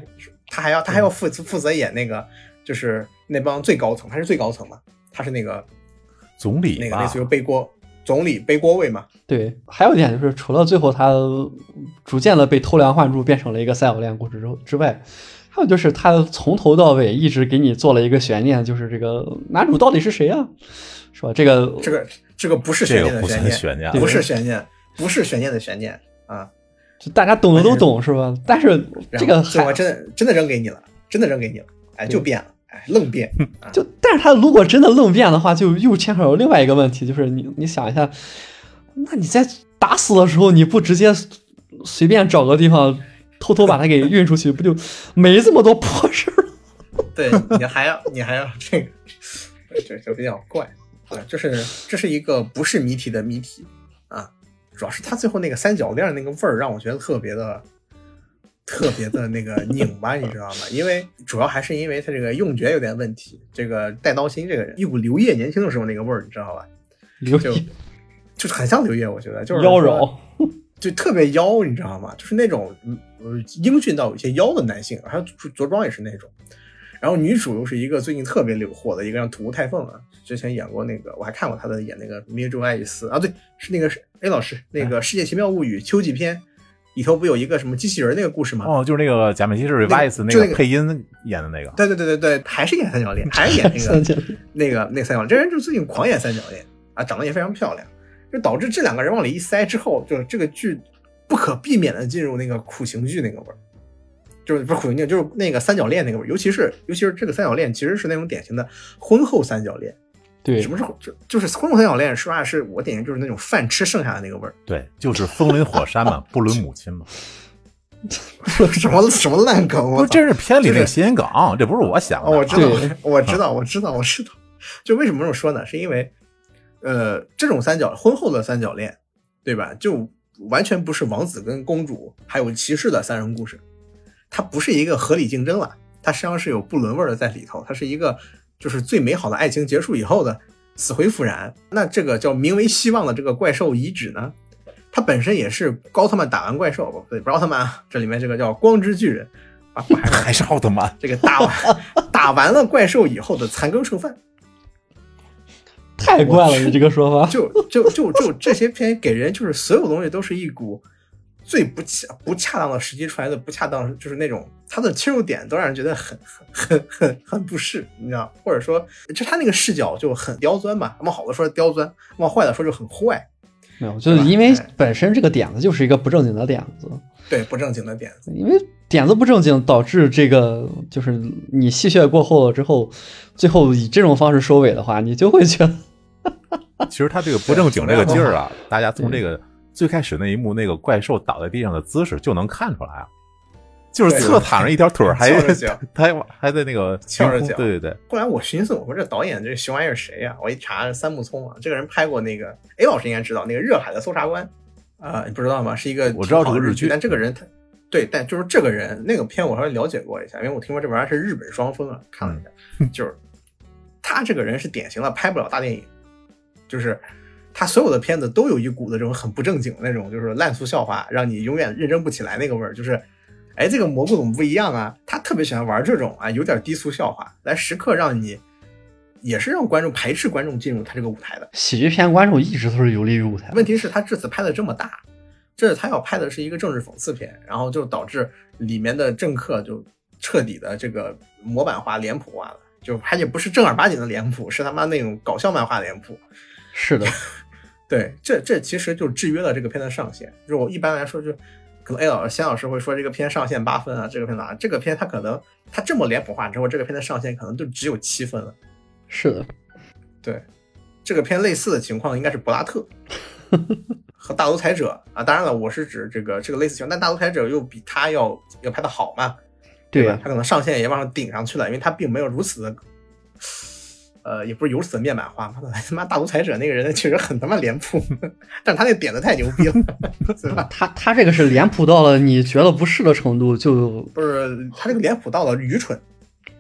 他还要他还要负负责演那个就是那帮最高层，他是最高层嘛，他是那个总理那个类似于背锅总理背锅位嘛，对，还有一点就是，除了最后他逐渐的被偷梁换柱变成了一个三角恋故事之之外，还有就是他从头到尾一直给你做了一个悬念，就是这个男主到底是谁啊？是吧？这个这个这个不是悬念的悬念，悬念，不是悬念，不是悬念的悬念啊！就大家懂的都懂是吧？但是这个然后最后还真的真的扔给你了，真的扔给你了，哎，就变了，哎，愣变 啊！就，但是他如果真的愣变的话，就又牵扯到另外一个问题，就是你你想一下，那你在打死的时候，你不直接随便找个地方偷偷把他给运出去，不就没这么多破事儿了？对你还要你还要这个，这就比较怪啊！就是这是一个不是谜题的谜题啊，主要是他最后那个三角恋那个味儿让我觉得特别的特别的那个 拧巴，你知道吗？因为主要还是因为他这个用角有点问题，这个带刀心这个人一股刘烨年轻的时候那个味儿，你知道吧？就刘毅就是很像刘烨，我觉得就是妖娆，就特别妖，你知道吗？就是那种英俊到有些妖的男性，还有着着装也是那种。然后女主又是一个最近特别火火的一个让土屋太凤啊，之前演过那个，我还看过她的演那个《灭之爱丽丝》啊，对，是那个是 A 老师那个《世界奇妙物语》秋季篇里头不有一个什么机器人那个故事吗？哦，就是那个假面骑士 Revice 那就那个个配音演的那个，对对对对对，还是演三角恋，还是演那个三角那个那个三角恋，这人就最近狂演三角恋啊，长得也非常漂亮，就导致这两个人往里一塞之后，就这个剧不可避免的进入那个苦情剧那个味儿，就是不是苦情剧，就是那个三角恋那个味儿，尤其是尤其是这个三角恋其实是那种典型的婚后三角恋，对什，么是就就是婚后三角恋，说实话是我典型就是那种饭吃剩下的那个味儿，对，就是风林火山嘛，不伦母亲嘛。什么什么烂梗？我不，这是片里那个谐音梗，这不是我想。我知道，我知道，我知道，我知道。就为什么这么说呢？是因为，呃，这种三角婚后的三角恋，对吧？就完全不是王子跟公主还有骑士的三人故事，它不是一个合理竞争了，它实际上是有不伦味儿的在里头，它是一个就是最美好的爱情结束以后的死灰复燃。那这个叫名为希望的这个怪兽遗址呢？它本身也是奥特曼打完怪兽，不对，不是奥特曼啊，这里面这个叫光之巨人，啊，不还是还是奥特曼，这个打完打完了怪兽以后的残羹剩饭，太怪了，你这个说法。就就就就这些片给人就是所有东西都是一股最不恰不恰当的时机出来的不恰当，就是那种它的切入点都让人觉得很很很很很不适，你知道？或者说就他那个视角就很刁钻嘛，往好的说刁钻，往坏的说就很坏，没有，就是吧因为哎本身这个点子就是一个不正经的点子，对不正经的点子。因为点子不正经，导致这个就是你戏谑过后了之后，最后以这种方式收尾的话，你就会觉得 其实他这个不正经这个劲儿啊，大家从这个最开始那一幕那个怪兽倒在地上的姿势就能看出来啊，就是侧躺着一条腿儿，还翘着脚。他还还在那个翘着脚。对对对，后来我寻思，我说这导演这熊玩意儿谁呀、我一查，三木聪啊，这个人拍过那个 A 老师应该知道那个《热海的搜查官》啊、你不知道吗？是一个我知道这个日剧但这个人他对，但就是这个人那个片我稍微了解过一下，因为我听说这玩意儿是日本双峰啊，看了一下，就是他这个人是典型的拍不了大电影，就是他所有的片子都有一股子这种很不正经的那种，就是烂俗笑话，让你永远认真不起来那个味儿，就是。哎，这个蘑菇怎么不一样啊？他特别喜欢玩这种啊，有点低俗笑话，来时刻让你，也是让观众排斥观众进入他这个舞台的。喜剧片观众一直都是有利于舞台。问题是，他这次拍的这么大，这是他要拍的是一个政治讽刺片，然后就导致里面的政客就彻底的这个模板化、脸谱化了，就还也不是正儿八经的脸谱，是他妈那种搞笑漫画脸谱。是的，对，这这其实就制约了这个片的上限。就我一般来说就，可能 A 老师、仙老师会说这个片上限八分啊，这个片哪？这个片它可能它这么脸谱化之后，这个片的上限可能就只有七分了。是的，对，这个片类似的情况应该是柏拉特 和大独裁者啊。当然了，我是指这个这个类似情况，但大独裁者又比他要要拍的好嘛，对吧？他可能上限也往上顶上去了，因为他并没有如此的。呃，也不是由此面板化，他妈大独裁者那个人确实很他妈脸谱，但是他那点子太牛逼了，对吧？他他这个是脸谱到了你觉得不是的程度，就不是他这个脸谱到了愚蠢，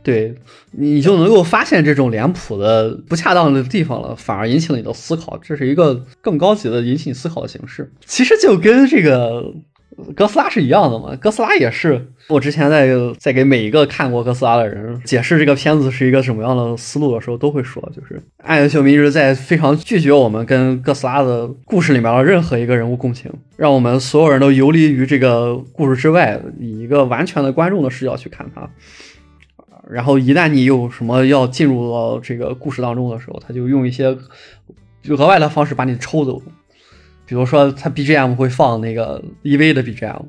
对你就能够发现这种脸谱的不恰当的地方了，反而引起了你的思考，这是一个更高级的引起你思考的形式。其实就跟这个哥斯拉是一样的嘛，哥斯拉也是我之前在在给每一个看过哥斯拉的人解释这个片子是一个什么样的思路的时候，都会说，就是暗夜秀明一直在非常拒绝我们跟哥斯拉的故事里面的任何一个人物共情，让我们所有人都游离于这个故事之外，以一个完全的观众的视角去看它。然后一旦你有什么要进入到这个故事当中的时候，他就用一些额外的方式把你抽走，比如说他 BGM 会放那个 EV 的 BGM，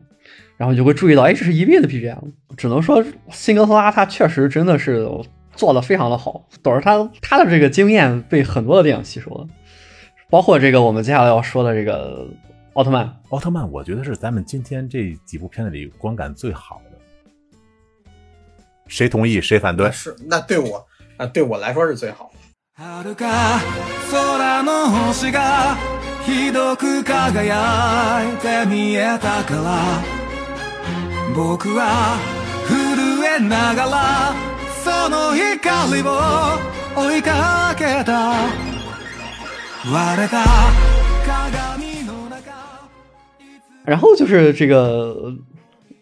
然后你就会注意到，哎，这是 EV 的 BGM。只能说新哥斯拉它确实真的是做的非常的好，导致他他的这个经验被很多的电影吸收了，包括这个我们接下来要说的这个奥特曼。奥特曼，我觉得是咱们今天这几部片子里观感最好的。谁同意谁反对？是那对我啊对我来说是最好。遥僕は震えながらその光を追いかけた割れた鏡の中然后就是这个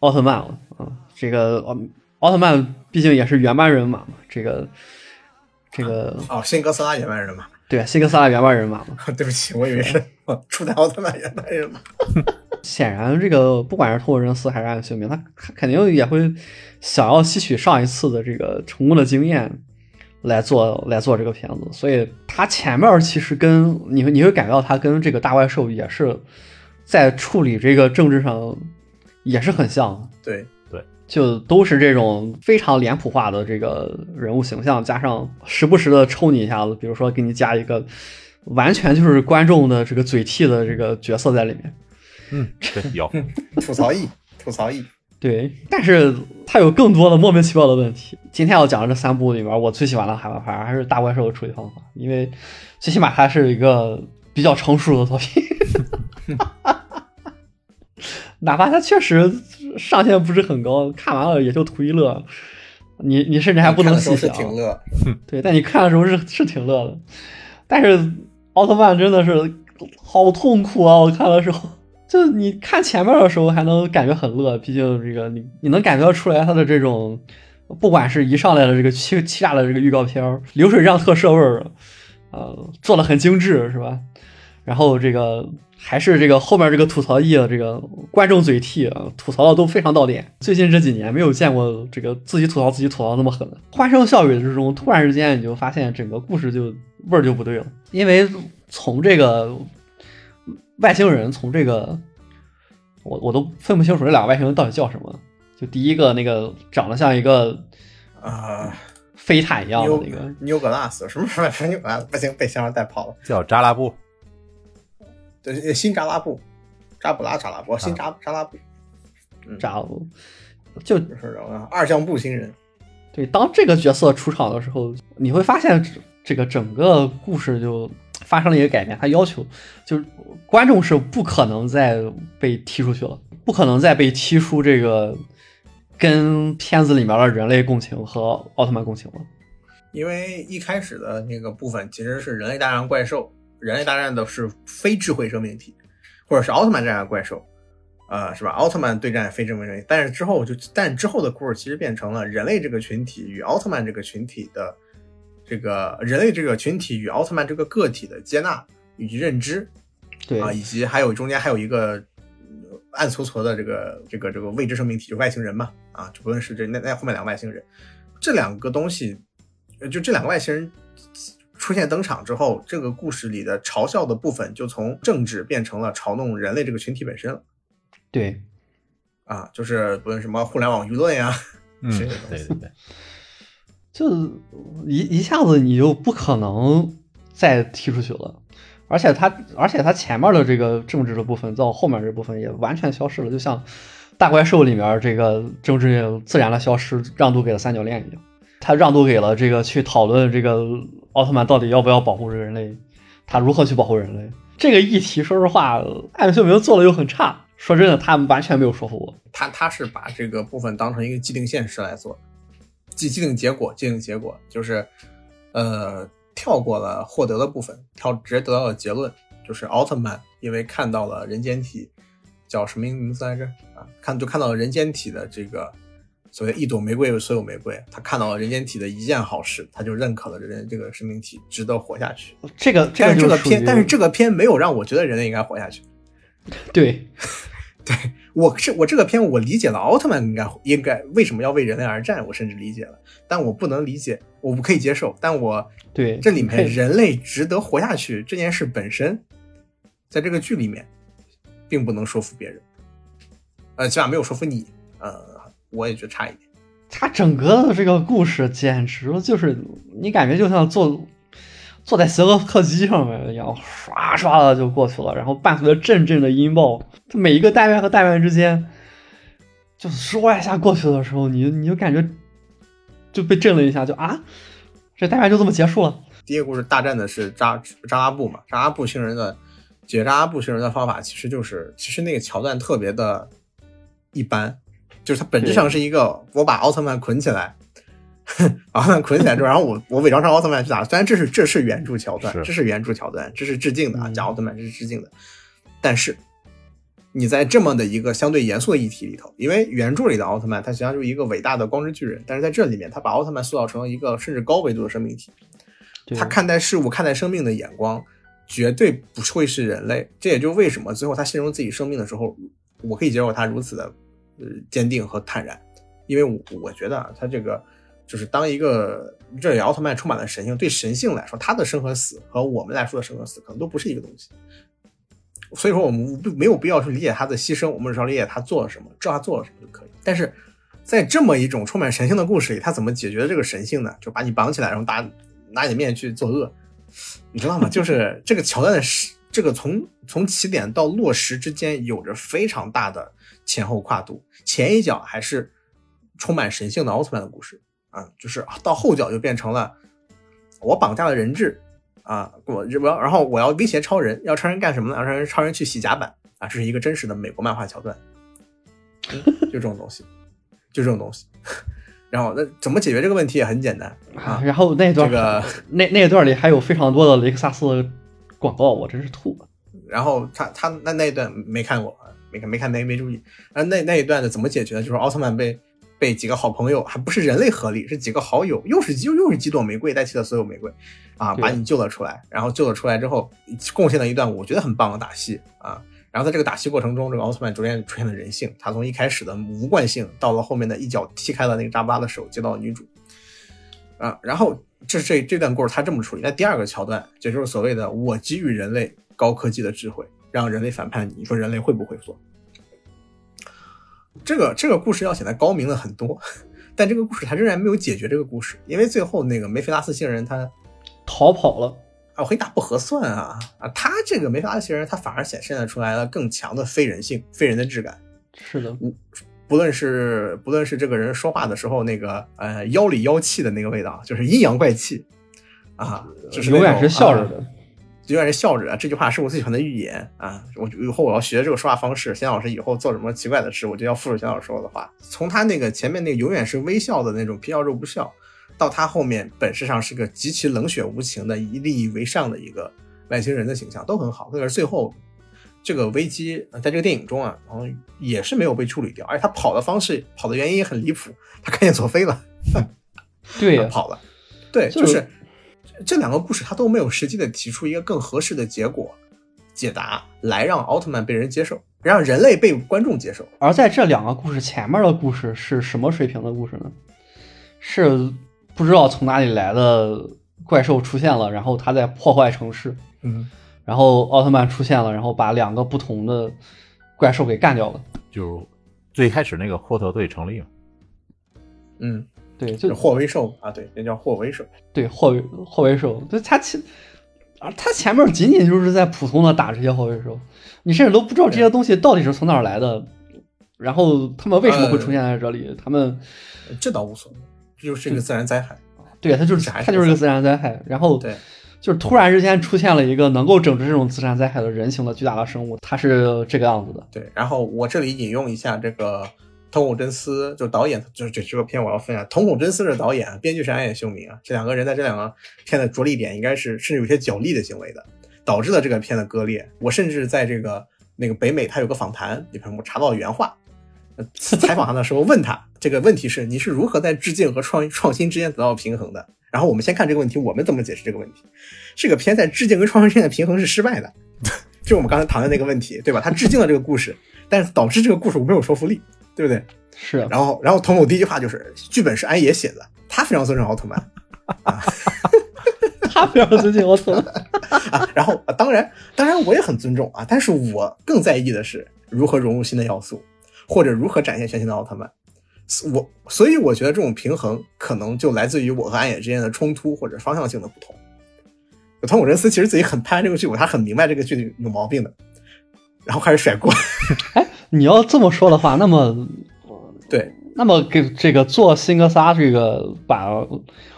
奥特曼了啊，这个奥奥特曼毕竟也是原班人马嘛，这个这个哦，新哥斯拉原班人马，对新哥斯拉原班人马嘛，对不起，我以为是初代奥特曼原班人马。 显然这个不管是托尔仁斯还是暗秀明，他他肯定也会想要吸取上一次的这个成功的经验来做来做这个片子，所以他前面其实跟你会你会感觉到他跟这个大怪兽也是在处理这个政治上也是很像的。对，就都是这种非常脸谱化的这个人物形象，加上时不时的抽你一下子，比如说给你加一个完全就是观众的这个嘴替的这个角色在里面。嗯，对，有。吐槽艺，吐槽艺。对，但是它有更多的莫名其妙的问题。今天要讲的这三部里面，我最喜欢的海马牌还是大怪兽的处理方法，因为最起码它是一个比较成熟的作品，哪怕它确实上限不是很高，看完了也就图一乐。你你甚至还不能细想，是挺乐。对，但你看的时候是是挺乐的。但是奥特曼真的是好痛苦啊！我看的时候，就你看前面的时候还能感觉很乐，毕竟这个你你能感觉出来他的这种，不管是一上来的这个欺欺诈的这个预告片，流水账特摄味儿，呃，做的很精致，是吧？然后这个还是这个后面这个吐槽役的这个观众嘴替啊，吐槽的都非常到点。最近这几年没有见过这个自己吐槽自己吐槽那么狠的，欢声笑语之中，突然之间你就发现整个故事就味儿就不对了，因为从这个外星人，从这个我我都分不清楚这两个外星人到底叫什么。就第一个那个长得像一个啊，飞毯一样的那个，牛格拉斯什么什么什么牛格拉斯，不行，被香儿带跑了。叫扎拉布，对，新扎拉布，扎布拉扎拉布，新扎扎拉布，扎拉布就是这个二项步星人。对，当这个角色出场的时候，你会发现这这个整个故事就发生了一个改变。他要求就是观众是不可能再被踢出去了，不可能再被踢出这个跟片子里面的人类共情和奥特曼共情了。因为一开始的那个部分其实是人类大战怪兽，人类大战的是非智慧生命体，或者是奥特曼战怪兽，呃，是吧？奥特曼对战非智慧生命，但是之后就，但之后的故事其实变成了人类这个群体与奥特曼这个群体的这个人类这个群体与奥特曼这个个体的接纳以及认知，对啊，以及还有中间还有一个呃暗搓搓的这个这个这个未知生命体，就外星人嘛，啊，就不论是这那那后面两个外星人，这两个东西，呃就这两个外星人出现登场之后，这个故事里的嘲笑的部分就从政治变成了嘲弄人类这个群体本身了，对，啊，就是不论什么互联网舆论呀，嗯，这个东西对对对，就一一下子你就不可能再踢出去了。而且他，而且他前面的这个政治的部分，到后面这部分也完全消失了，就像大怪兽里面这个政治自然的消失，让渡给了三角恋一样。他让渡给了这个去讨论这个奥特曼到底要不要保护这个人类，他如何去保护人类这个议题。说实话，艾米秀明做的又很差。说真的，他完全没有说服我。他他是把这个部分当成一个既定现实来做，既既定结果，既定结果就是，呃，跳过了获得的部分，跳直接得到了结论，就是奥特曼因为看到了人间体，叫什么名字来着？啊，看就看到了人间体的这个所谓一朵玫瑰有所有玫瑰，他看到了人间体的一件好事，他就认可了人这个生命体值得活下去。这个这但是这个片，但是这个片没有让我觉得人类应该活下去。对我这我这个片我理解了奥特曼应该应该为什么要为人类而战，我甚至理解了，但我不能理解，我不可以接受，但我对这里面人类值得活下去这件事本身，在这个剧里面并不能说服别人，呃，起码没有说服你，呃，我也觉得差一点。他整个的这个故事简直就是你感觉就像坐坐在邪恶客机上面一样，唰唰的就过去了，然后伴随着阵阵的音爆，每一个单元和单元之间，就唰一下过去的时候，你你就感觉就被震了一下，就啊，这单元就这么结束了。第一个故事大战的是扎扎拉布嘛，扎拉布星人的解扎拉布星人的方法其实就是，其实那个桥段特别的一般，就是它本质上是一个我把奥特曼捆起来，把奥特曼捆起来之后，然后我我伪装成奥特曼去打，虽然这是这是原著桥段，这是原著桥段，这是致敬的啊，嗯讲奥特曼这是致敬的，但是。你在这么的一个相对严肃的议题里头，因为原著里的奥特曼他实际上就是一个伟大的光之巨人，但是在这里面他把奥特曼塑造成了一个甚至高维度的生命体，他看待事物、看待生命的眼光，绝对不会是人类。这也就为什么最后他形容自己生命的时候，我可以接受他如此的呃坚定和坦然，因为我我觉得啊，他这个就是当一个这里奥特曼充满了神性，对神性来说，他的生和死和我们来说的生和死可能都不是一个东西。所以说，我们不没有必要去理解他的牺牲，我们只要理解他做了什么，知道他做了什么就可以。但是在这么一种充满神性的故事里，他怎么解决这个神性呢？就把你绑起来，然后打拿你的面去作恶，你知道吗？就是 这个桥段的这个从从起点到落实之间有着非常大的前后跨度，前一脚还是充满神性的奥特曼的故事啊，就是到后脚就变成了我绑架了人质啊，我我要然后我要威胁超人，要超人干什么呢？要让超人去洗甲板啊，这是一个真实的美国漫画桥段，嗯就这种东西，就这种东西。然后那怎么解决这个问题也很简单啊，然后那段这个那那段里还有非常多的雷克萨斯的广告，我真是吐了。然后他他那那一段没看过，没看没看没没注意。然后那那一段的怎么解决呢？就是奥特曼被被几个好朋友，还不是人类合力，是几个好友，又是又又是几朵玫瑰代替了所有玫瑰，啊，把你救了出来。然后救了出来之后，贡献了一段我觉得很棒的打戏啊。然后在这个打戏过程中，这个奥特曼逐渐出现了人性，他从一开始的无惯性，到了后面的一脚踢开了那个扎巴的手，接到了女主。啊，然后这这这段故事他这么处理。那第二个桥段，也就是所谓的我给予人类高科技的智慧，让人类反叛你，你说人类会不会做？这个这个故事要显得高明了很多，但这个故事它仍然没有解决这个故事，因为最后那个梅菲拉斯星人他逃跑了，啊，黑大不合算啊啊，他这个梅菲拉斯星人他反而显现了出来了更强的非人性、非人的质感。是的，不论是不论是这个人说话的时候那个呃妖里妖气的那个味道，就是阴阳怪气啊，就是永远是笑着啊的。永远是笑着的。这句话是我最喜欢的预言啊！我以后我要学这个说话方式。贤老师以后做什么奇怪的事，我就要复述贤老师说的话。从他那个前面那个永远是微笑的那种皮笑肉不笑，到他后面本质上是个极其冷血无情的、以利益为上的一个外星人的形象，都很好。可是最后这个危机呃在这个电影中啊，然后也是没有被处理掉，而且他跑的方式、跑的原因也很离谱。他看见佐菲了，对呀，他跑了。对，就就是是这两个故事，他都没有实际的提出一个更合适的结果解答，来让奥特曼被人接受，让人类被观众接受。而在这两个故事前面的故事是什么水平的故事呢？是不知道从哪里来的怪兽出现了，然后他在破坏城市，嗯，然后奥特曼出现了，然后把两个不同的怪兽给干掉了。就最开始那个霍特队成立嘛，嗯，对，就霍威兽啊，对，那叫霍威兽。对霍威霍威兽，就他前啊，他前面仅仅就是在普通的打这些霍威兽，你甚至都不知道这些东西到底是从哪儿来的，然后他们为什么会出现在这里？他们这倒无所谓，这就是一个自然灾害。对他就是他就是个自然灾害，然后对，就是突然之间出现了一个能够整治这种自然灾害的人形的巨大的生物，它是这个样子的。对，然后我这里引用一下这个瞳孔真司，就导演，就是这这个片我要分享。瞳孔真司是导演，编剧是安野秀明啊。这两个人在这两个片的着力点应该是甚至有些角力的行为的，导致了这个片的割裂。我甚至在这个那个北美，他有个访谈里边，我查到原话。采访他的时候问他这个问题是你是如何在致敬和创创新之间得到平衡的？然后我们先看这个问题，我们怎么解释这个问题？这个片在致敬跟创新之间的平衡是失败的，就我们刚才谈的那个问题，对吧？他致敬了这个故事，但是导致这个故事没有说服力，对不对？是，然后，然后童某第一句话就是剧本是安野写的，他非常尊重奥特曼啊 他非常尊敬奥特曼。啊。然后，啊当然，当然我也很尊重啊，但是我更在意的是如何融入新的要素，或者如何展现全新的奥特曼。我所以我觉得这种平衡可能就来自于我和安野之间的冲突或者方向性的不同。汤姆·仁斯其实自己很拍这个剧，他很明白这个剧有毛病的，然后开始甩锅。你要这么说的话，那么对，那么给这个做新哥仨这个把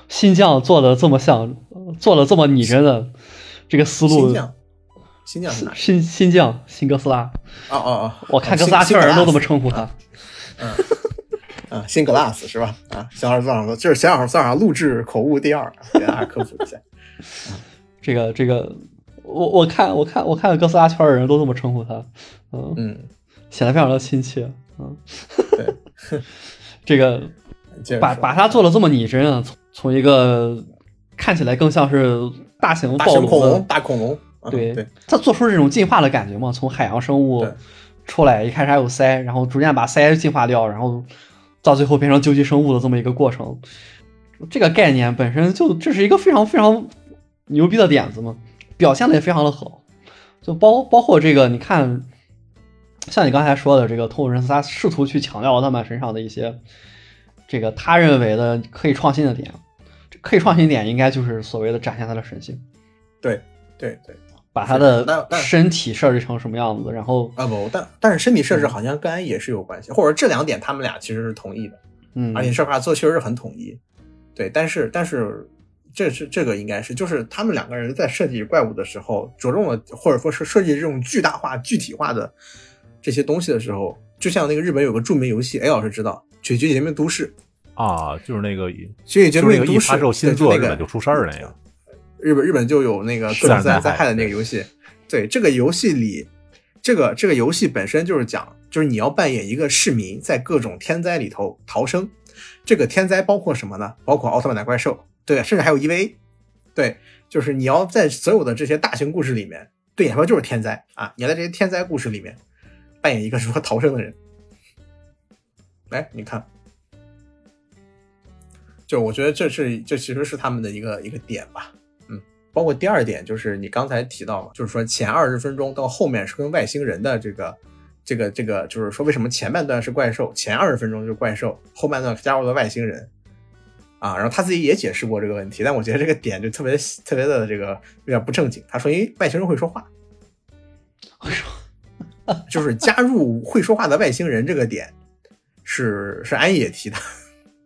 新将做的这么像，做的这么拟真的这个思路，新将，新将是哪？新新将新哥斯拉，哦哦哦，我看哥斯拉圈人都这么称呼他。啊，新 glass 是吧？啊，小老师早上说，这是小老师早上录制口误第二，给大家科普一下。这个这个，我我看我看我看哥斯拉圈的人都这么称呼他，嗯，嗯，显得非常的亲切，嗯，对，这个 把把它做的这么拟真啊，从从一个看起来更像是大型暴恐龙，大恐龙，对，它做出这种进化的感觉嘛，从海洋生物出来，一开始还有鳃，然后逐渐把鳃进化掉，然后到最后变成究极生物的这么一个过程。这个概念本身就这是一个非常非常牛逼的点子嘛，表现的也非常的好。就包包括这个，你看，像你刚才说的这个托姆人斯，他试图去强调奥特曼身上的一些这个他认为的可以创新的点，这可以创新点应该就是所谓的展现他的神性。对对对，把他但的但身体设置成什么样子，然后啊不，但但是身体设置好像跟安也是有关系，或者这两点他们俩其实是同意的，嗯，而且这块做确实是很统一。对，但是但是这是这个应该是就是他们两个人在设计怪物的时候，着重了或者说是设计这种巨大化、具体化的这些东西的时候，就像那个日本有个著名游戏，A 老师知道《绝绝绝命都市》，啊，就是那个《绝绝命都市发售》新作日本就出事儿那个，日本日本就有那个各种自然灾害的那个游戏。对这个游戏里，这个这个游戏本身就是讲，就是你要扮演一个市民，在各种天灾里头逃生。这个天灾包括什么呢？包括奥特曼的怪兽，对，甚至还有 EVA。对，就是你要在所有的这些大型故事里面，对你来说就是天灾啊！你要在这些天灾故事里面扮演一个如何逃生的人。来，你看，就我觉得这是这其实是他们的一个一个点吧。嗯包括第二点就是你刚才提到嘛，就是说前二十分钟到后面是跟外星人的这个这个这个，就是说为什么前半段是怪兽，前二十分钟就是怪兽，后半段加入了外星人啊。然后他自己也解释过这个问题，但我觉得这个点就特别特别的这个有点不正经。他说，因为外星人会说话，就是加入会说话的外星人这个点是是安野提的，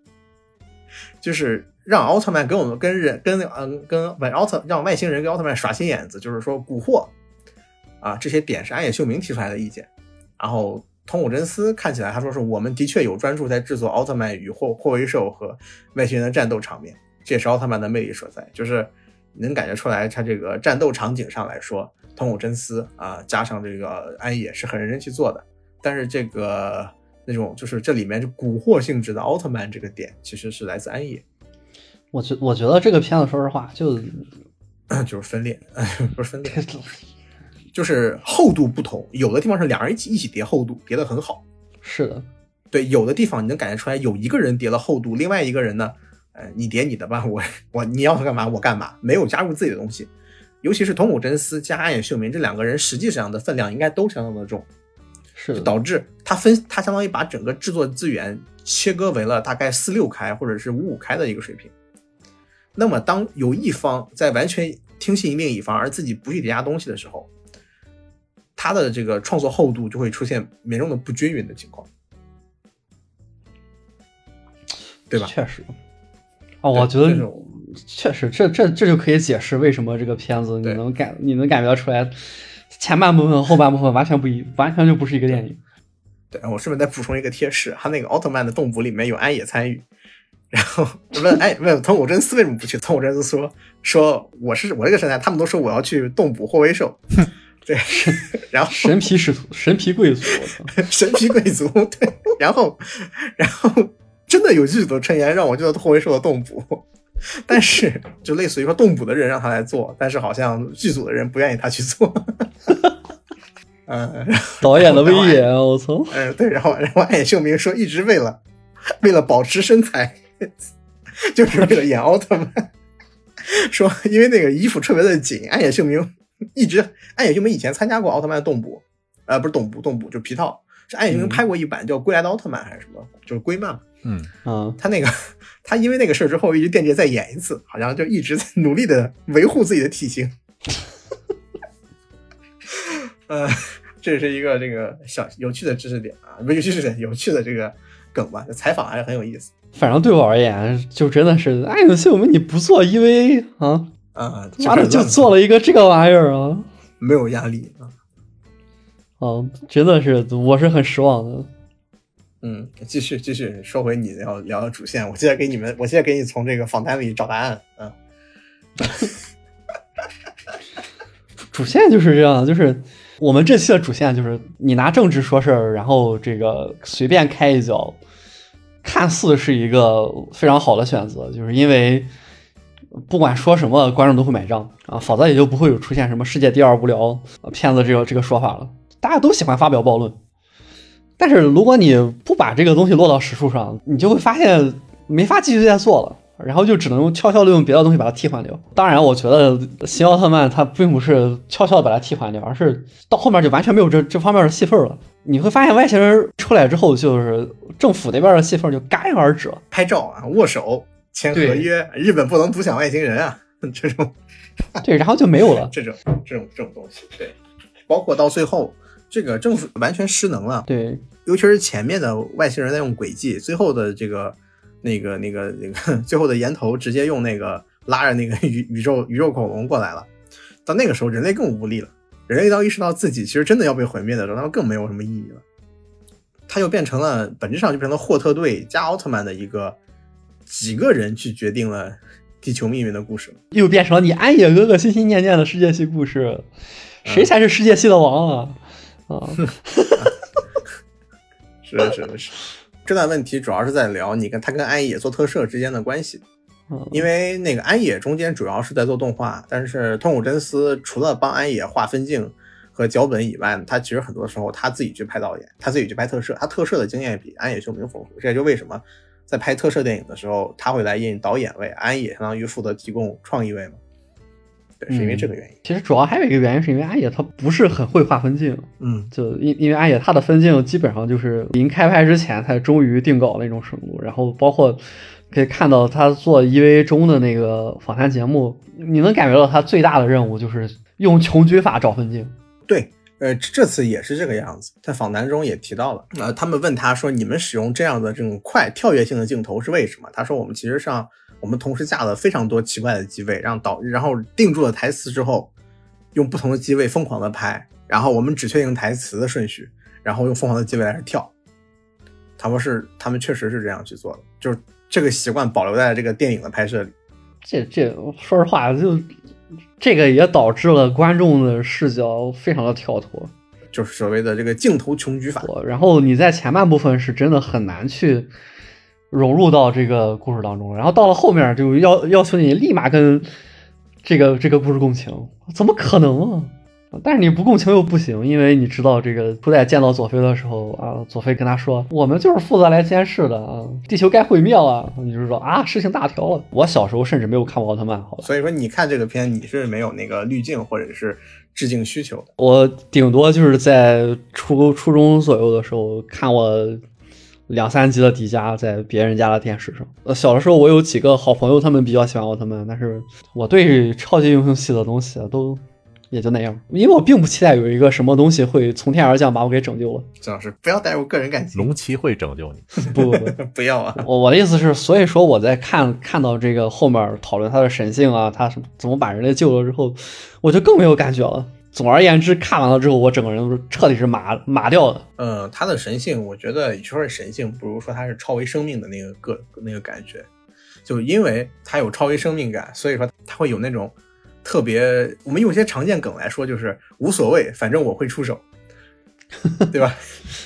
就是。让奥特曼跟我们跟人跟嗯跟外奥特让外星人跟奥特曼耍心眼子，就是说蛊惑啊这些点是安野秀明提出来的意见。然后通古真司看起来他说是我们的确有专注在制作奥特曼与霍霍维兽和外星人的战斗场面，这也是奥特曼的魅力所在，就是能感觉出来他这个战斗场景上来说，通古真司啊加上这个安野是很认真去做的。但是这个那种就是这里面就蛊惑性质的奥特曼这个点其实是来自安野。我觉我觉得这个片子，说实话，就 就是分裂，不是分裂，就是厚度不同。有的地方是两人一起一起叠厚度，叠得很好。是的，对，有的地方你能感觉出来，有一个人叠了厚度，另外一个人呢，呃，你叠你的吧，我我你要干嘛我干嘛，没有加入自己的东西。尤其是桐谷真司加安野秀明这两个人，实际上的分量应该都相当的重，是就，导致他分他相当于把整个制作资源切割为了大概四六开或者是五五开的一个水平。那么，当有一方在完全听信另一方，而自己不去叠加东西的时候，他的这个创作厚度就会出现严重的不均匀的情况，对吧？确实。哦，我觉得这种确实，这这这就可以解释为什么这个片子你能感你能感觉出来，前半部分后半部分完全不一，完全就不是一个电影。对我顺便再补充一个贴士，他那个奥特曼的动捕里面有安野参与。然后问哎问藤谷真司为什么不去？藤谷真司说说我是我这个身材，他们都说我要去动捕霍威兽，对，然后神皮使徒，神皮贵族，神皮贵族，对，然后然后真的有剧组成员让我去做霍威兽的动捕，但是就类似于说动捕的人让他来做，但是好像剧组的人不愿意他去做，嗯，导演的威严，我操！嗯，对，然后然后暗野秀明说一直为了为了保持身材。就是为了演奥特曼，说因为那个衣服特别的紧，暗野秀明一直暗野秀明以前参加过奥特曼的动捕，呃，不是动捕，动捕就皮套，是暗野秀明拍过一版叫《归来的奥特曼》还是什么，就是龟漫。嗯啊，他那个 他因为那个事儿之后，一直惦记再演一次，好像就一直在努力的维护自己的体型。呃，这是一个这个小有趣的知识点啊，不是有趣知识点，有趣的这个梗吧，采访还是很有意思。反正对我而言，就真的是，哎，有些我们你不做 EV 啊，啊，妈的就做了一个这个玩意儿啊，没有压力啊。啊，真的是，我是很失望的。嗯，继续继续说回你要聊的主线，我现在给你们，我现在给你从这个访谈里找答案。嗯，主线就是这样，就是我们这期的主线就是你拿政治说事儿，然后这个随便开一脚，看似是一个非常好的选择，就是因为不管说什么，观众都会买账啊，否则也就不会有出现什么世界第二无聊骗子这个这个说法了。大家都喜欢发表暴论，但是如果你不把这个东西落到实处上，你就会发现没法继续再做了。然后就只能悄悄的用别的东西把它替换掉。当然，我觉得新奥特曼它并不是悄悄的把它替换掉，而是到后面就完全没有这这方面的戏份了。你会发现外星人出来之后，就是政府那边的戏份就戛然而止了。拍照啊，握手，签合约，日本不能独享外星人啊，这种对，然后就没有了。这种这种这种东西，对，包括到最后，这个政府完全失能了，对，尤其是前面的外星人在用诡计，最后的这个那个那个那个 最后的岩头直接用那个拉着那个宇 宇宙宇宙恐龙过来了，到那个时候人类更无力了，人类当意识到自己其实真的要被毁灭的时候，他们更没有什么意义了，它就变成了本质上就变成了霍特队加奥特曼的一个几个人去决定了地球命运的故事了。又变成了你安野哥哥心心念念的世界系故事，谁才是世界系的王啊？啊，是的，是的，是。这段问题主要是在聊你跟他跟安野做特摄之间的关系，嗯因为那个安野中间主要是在做动画，但是通古真司除了帮安野画分镜和脚本以外，他其实很多时候他自己去拍导演，他自己去拍特摄，他特摄的经验比安野秀明丰富。这也就为什么在拍特摄电影的时候，他会来印导演位，安野相当于负责提供创意位嘛。对，是因为这个原因。其实主要还有一个原因，是因为阿野他不是很会画分镜，嗯，就因因为阿野他的分镜基本上就是临开拍之前才终于定稿那种程度，然后包括可以看到他做 EVA 中的那个访谈节目，你能感觉到他最大的任务就是用穷举法找分镜。对，呃，这次也是这个样子，在访谈中也提到了，呃，他们问他说，你们使用这样的这种快跳跃性的镜头是为什么？他说，我们其实上我们同时架了非常多奇怪的机位，让导，然后定住了台词之后，用不同的机位疯狂的拍，然后我们只确定台词的顺序，然后用疯狂的机位来跳。他们是，他们确实是这样去做的，就是这个习惯保留在这个电影的拍摄里。这这说实话，就这个也导致了观众的视角非常的跳脱。就是所谓的这个镜头穷举法，然后你在前半部分是真的很难去融入到这个故事当中，然后到了后面就要要求你立马跟这个这个故事共情，怎么可能啊？但是你不共情又不行，因为你知道这个初代见到佐菲的时候啊，佐菲跟他说：“我们就是负责来监视的啊，地球该毁灭了。”你就说啊，事情大条了。我小时候甚至没有看过奥特曼，好吧？所以说你看这个片，你是没有那个滤镜或者是致敬需求的。我顶多就是在初初中左右的时候看过两三集的迪迦在别人家的电视上。呃，小的时候我有几个好朋友，他们比较喜欢奥特曼，但是我对超级英雄系的东西啊都也就那样，因为我并不期待有一个什么东西会从天而降把我给拯救了。郑老师不要带入个人感情，龙骑会拯救你。不 不不，不要啊！我我的意思是，所以说我在看看到这个后面讨论他的神性啊，他是怎么把人类救了之后，我就更没有感觉了。总而言之，看完了之后，我整个人都是彻底是麻麻掉的。呃，他的神性，我觉得与其说是神性，不如说他是超维生命的那个个那个感觉。就因为他有超维生命感，所以说他会有那种特别，我们用一些常见梗来说，就是无所谓，反正我会出手，对吧？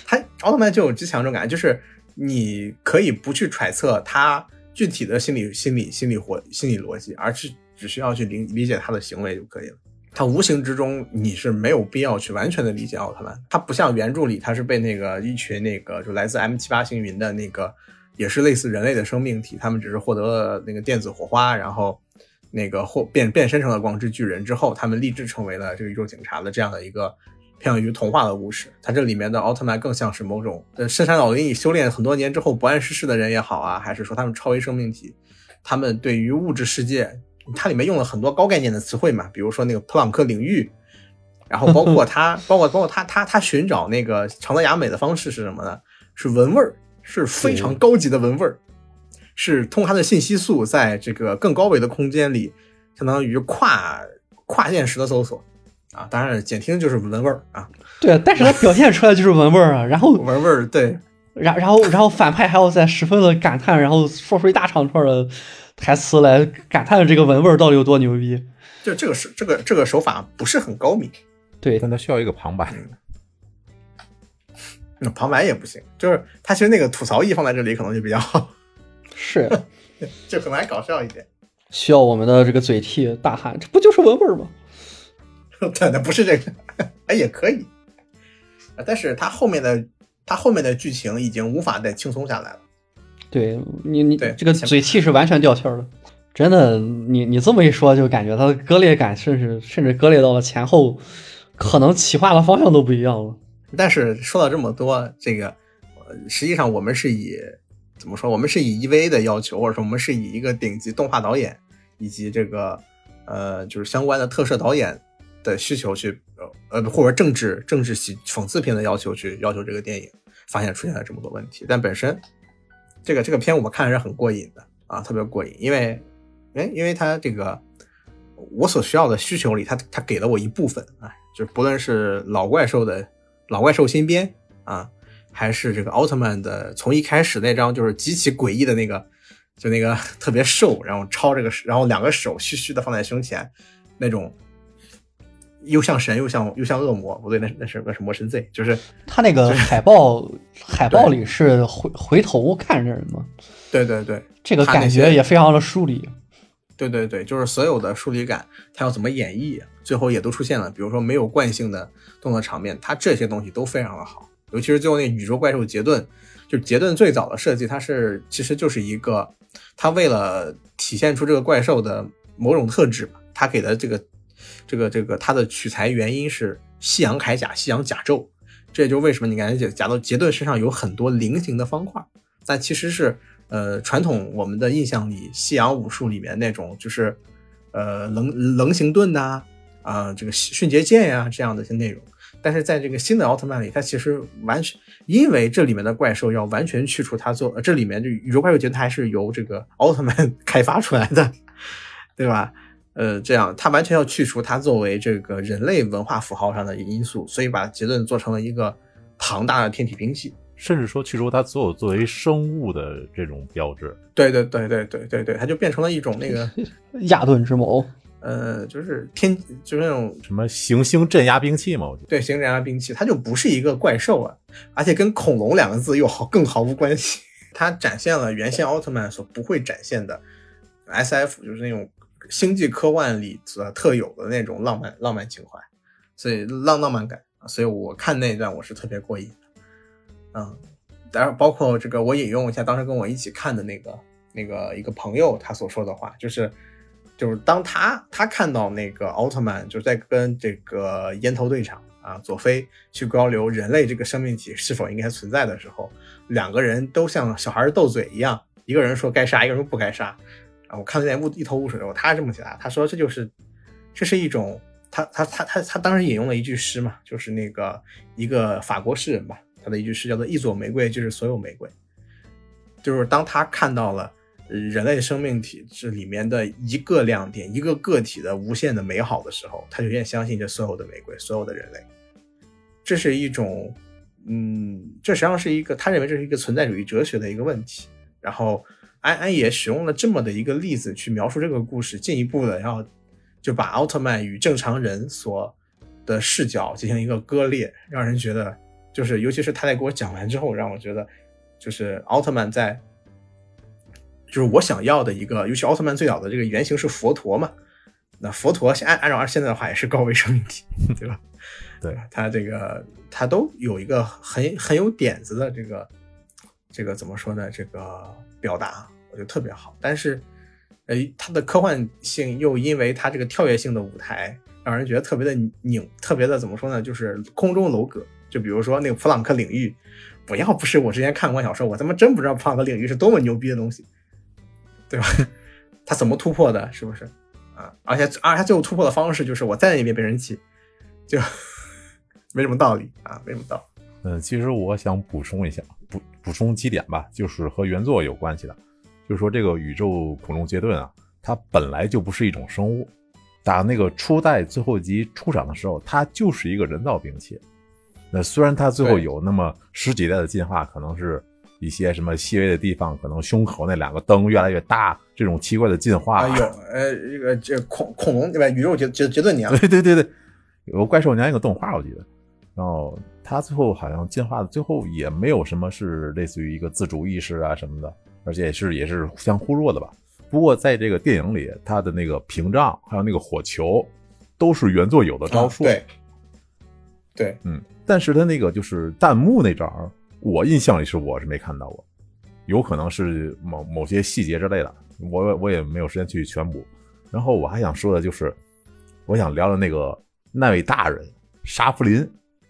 他奥特曼就有极强这种感觉，就是你可以不去揣测他具体的心理、心理、心理活、心理逻辑，而是只需要去理理解他的行为就可以了。他无形之中你是没有必要去完全的理解奥特曼，他不像原著里，他是被那个一群那个就来自 M 七八星云的那个，也是类似人类的生命体，他们只是获得了那个电子火花，然后那个或变变身成了光之巨人之后，他们立志成为了这个宇宙警察的这样的一个偏向于童话的故事。它这里面的奥特曼更像是某种呃深山老林里修炼很多年之后不谙世事的人也好啊，还是说他们超为生命体，他们对于物质世界。它里面用了很多高概念的词汇嘛，比如说那个普朗克领域，然后包括 它，包括包括它，它它寻找那个长泽雅美的方式是什么呢？是闻味儿，是非常高级的闻味儿，是通过他的信息素在这个更高维的空间里，相当于跨跨现实的搜索啊。当然简听就是闻味儿啊。对，但是它表现出来就是闻味儿啊，然后闻味儿对，然然后然后反派还要在十分的感叹，然后说出一大长串的。台词来感叹这个文味到底有多牛逼，就这个是这个这个手法不是很高明，对，但它需要一个旁白，那旁白也不行，就是他其实那个吐槽意放在这里可能就比较好，是，就可能还搞笑一点，需要我们的这个嘴替大喊，这不就是文味吗？对，那不是这个，哎也可以，但是他后面的他后面的剧情已经无法再轻松下来了。对你，你对这个嘴气是完全掉线了，真的，你你这么一说，就感觉它的割裂感，甚至甚至割裂到了前后，可能企划的方向都不一样了。但是说了这么多，这个呃实际上我们是以怎么说？我们是以 EVA 的要求，或者说我们是以一个顶级动画导演以及这个呃，就是相关的特摄导演的需求去，呃呃，或者政治政治喜讽刺片的要求去要求这个电影，发现出现了这么多问题。但本身这个这个片我看是很过瘾的啊，特别过瘾，因为哎，因为它这个我所需要的需求里，它它给了我一部分啊，就不论是老怪兽的老怪兽新编啊，还是这个奥特曼的从一开始那张就是极其诡异的那个。就那个特别瘦，然后抄这个，然后两个手虚虚的放在胸前，那种又像神又像又像恶魔，不对，那那是那是魔神 Z，就是他那个海报 海报里是回回头看着人吗？对对对，这个感觉也非常的疏离。对对对，就是所有的疏离感，他要怎么演绎，最后也都出现了。比如说没有惯性的动作场面，他这些东西都非常的好，尤其是最后那宇宙怪兽杰顿，就杰顿最早的设计，它是其实就是一个。他为了体现出这个怪兽的某种特质他给的这个这个这个它的取材原因是西洋铠甲、西洋甲胄，这也就为什么你感觉贾到杰顿身上有很多菱形的方块，但其实是呃传统我们的印象里西洋武术里面那种就是呃棱棱形盾呐啊这个迅捷剑呀这样的一些内容。但是在这个新的奥特曼里，它其实完全因为这里面的怪兽要完全去除它做，这里面就宇宙怪兽节还是由这个奥特曼 开发出来的，对吧？呃，这样它完全要去除它作为这个人类文化符号上的因素，所以把杰顿做成了一个庞大的天体兵器，甚至说去除它所有作为生物的这种标志。对对对对对对对，它就变成了一种那个 亚顿之矛。呃，就是天，就是那种什么行星镇压兵器嘛，我觉得对，行星镇压兵器，它就不是一个怪兽啊，而且跟恐龙两个字又好更毫无关系。它展现了原先奥特曼所不会展现的 S F，就是那种星际科幻里所特有的那种浪漫浪漫情怀，所以浪浪漫感所以我看那一段我是特别过瘾的。嗯，当然包括这个，我引用一下当时跟我一起看的那个那个一个朋友他所说的话，就是。就是当他他看到那个奥特曼就是在跟这个烟头队长啊佐菲去交流人类这个生命体是否应该存在的时候，两个人都像小孩斗嘴一样，一个人说该杀，一个人说不该杀。啊，我看了点雾一头雾水我。他这么写的，他说这就是这是一种他他他他他当时引用了一句诗嘛，就是那个一个法国诗人吧，他的一句诗叫做一朵玫瑰就是所有玫瑰，就是当他看到了。人类生命体这里面的一个亮点，一个个体的无限的美好的时候，他就愿相信这所有的玫瑰，所有的人类。这是一种，嗯，这实际上是一个他认为这是一个存在主义哲学的一个问题。然后安安也使用了这么的一个例子去描述这个故事，进一步的要就把奥特曼与正常人所的视角进行一个割裂，让人觉得就是，尤其是他在给我讲完之后，让我觉得就是奥特曼在。就是我想要的一个，尤其奥特曼最早的这个原型是佛陀嘛，那佛陀按按照现在的话也是高维生命体，对吧？对他这个他都有一个很很有点子的这个这个怎么说呢？这个表达我觉得特别好，但是呃，它的科幻性又因为它这个跳跃性的舞台，让人觉得特别的拧，特别的怎么说呢？就是空中楼阁。就比如说那个普朗克领域，不要不是我之前看过小说，我他妈真不知道普朗克领域是多么牛逼的东西。对吧？他怎么突破的？是不是啊？而且，而他最后突破的方式就是我在那边被人气，就 没什么道理啊，没什么道理。嗯，其实我想补充一下，补补充几点吧，就是和原作有关系的。就是说，这个宇宙恐龙杰顿啊，它本来就不是一种生物。打那个初代最后集出场的时候，它就是一个人造兵器。那虽然它最后有那么十几代的进化，可能是。一些什么细微的地方，可能胸口那两个灯越来越大，这种奇怪的进化。有，呃，这个这恐恐龙对吧？宇宙杰杰杰顿娘。对对对对，有怪兽娘一个动画我记得，然后他最后好像进化的最后也没有什么是类似于一个自主意识啊什么的，而且也是也是互相互弱的吧。不过在这个电影里，他的那个屏障还有那个火球，都是原作有的招数。对，对，嗯，但是他那个就是弹幕那招。我印象里是我是没看到过，有可能是某某些细节之类的，我我也没有时间去全补。然后我还想说的就是，我想聊聊那个那位大人沙弗林，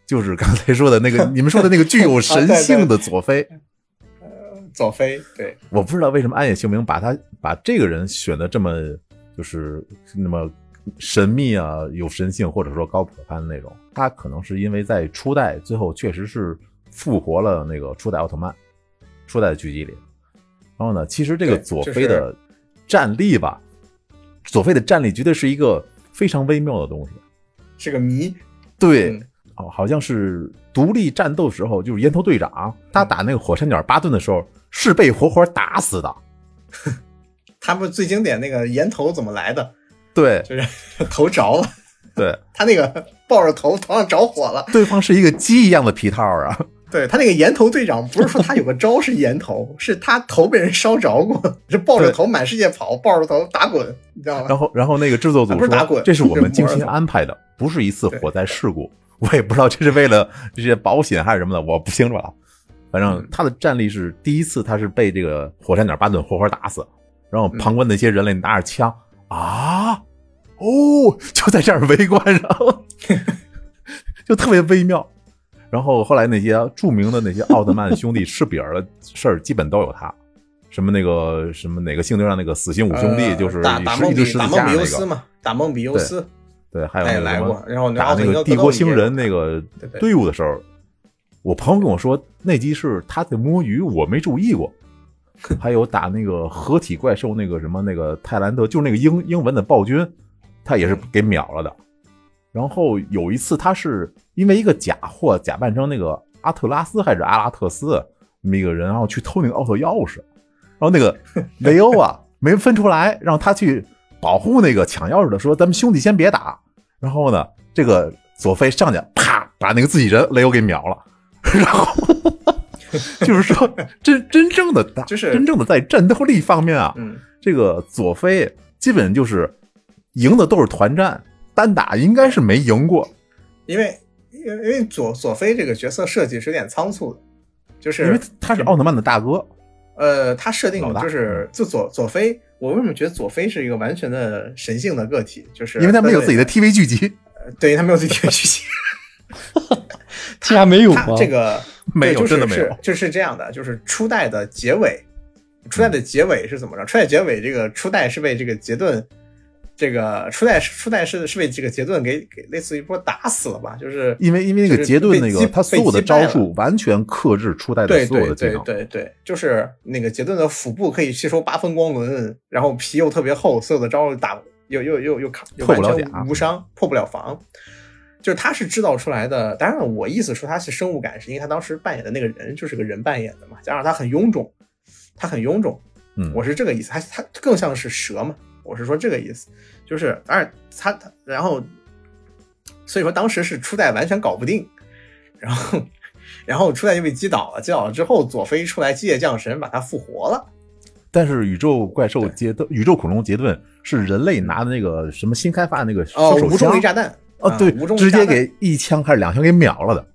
就是刚才说的那个 你们说的那个具有神性的佐菲。呃，佐菲，对，我不知道为什么安野秀明把他把这个人选的这么就是那么神秘啊，有神性或者说高普攀的那种。他可能是因为在初代最后确实是复活了那个初代奥特曼，初代的剧集里。然后呢，其实这个对佐菲的战力吧，佐菲的战力绝对是一个非常微妙的东西。是个谜。对，嗯哦，好像是独立战斗时候，就是烟头队长他打那个火山鸟巴顿的时候，是被活活打死的。他们最经典那个烟头怎么来的？对就是 头着了，对，他那个抱着头，头上着火了。对方是一个鸡一样的皮套啊。对他那个烟头队长，不是说他有个招是烟头，是他头被人烧着过，是抱着头满世界跑，抱着头打滚，你知道吗？然后，然后那个制作组说啊不是打滚这是我们精心安排的，不是一次火灾事故。我也不知道这是为了这些保险还是什么的，我不清楚了。反正他的战力是第一次，他是被这个火山鸟巴顿活活打死，然后旁观那些人类拿着枪啊，哦，就在这儿围观，然 后就特别微妙。然后后来那些著名的那些奥特曼兄弟吃饼儿的事儿，基本都有他。什么那个什么哪个星球上那个死星五兄弟，呃就是打打梦比打梦比十字架那个，尤斯嘛，打梦比优斯，对，还有那个什么来过。然后打那个帝国星人那个队伍的时候，我朋友跟我说那集是他在摸鱼，我没注意过。还有打那个合体怪兽那个什么那个泰兰德，就是那个英英文的暴君，他也是给秒了的。然后有一次，他是因为一个假货假扮成那个阿特拉斯还是阿拉特斯那么一个人，然后去偷那个奥特钥匙，然后那个 雷欧啊没分出来，让他去保护那个抢钥匙的，说咱们兄弟先别打。然后呢，这个佐菲上去啪把那个自己人雷欧给秒了，然后就是说真真正的打，就是真正的在战斗力方面啊，嗯，这个佐菲基本就是赢的都是团战，单打应该是没赢过。因为因为因为佐佐菲这个角色设计是有点仓促的，就是因为他是奥特曼的大哥，呃，他设定就是就佐佐菲，我为什么觉得佐菲是一个完全的神性的个体？就是因为他没有自己的 TV 剧集，对他没有自己的剧集，竟然没有吗他？这个 没有对就是真的没有是就是这样的，就是初代的结尾，初代的结尾是怎么着？初代结尾这个初代是被这个杰顿。这个初代初代是是被这个杰顿给给类似于说打死了吧？就是因为因为那个杰顿那个他所有的招数完全克制初代的对所有的技对对能，对对，就是那个杰顿的腹部可以吸收八分光轮，然后皮又特别厚，所有的招打又又又又卡，又破不了甲无伤，破不了防。就是他是制造出来的，当然了，我意思说他是生物感，是因为他当时扮演的那个人就是个人扮演的嘛，加上他很臃肿，他很臃肿，嗯，我是这个意思，他他更像是蛇嘛，我是说这个意思，就是而他他然后，所以说当时是初代完全搞不定，然后 然后初代就被击倒了，击倒了之后，佐菲出来机械降神把他复活了，但是宇宙怪兽杰顿、宇宙恐龙杰顿是人类拿的那个什么新开发的那个哦，无重力炸弹，哦，啊对无重，力炸弹直接给一枪还是两枪给秒了的。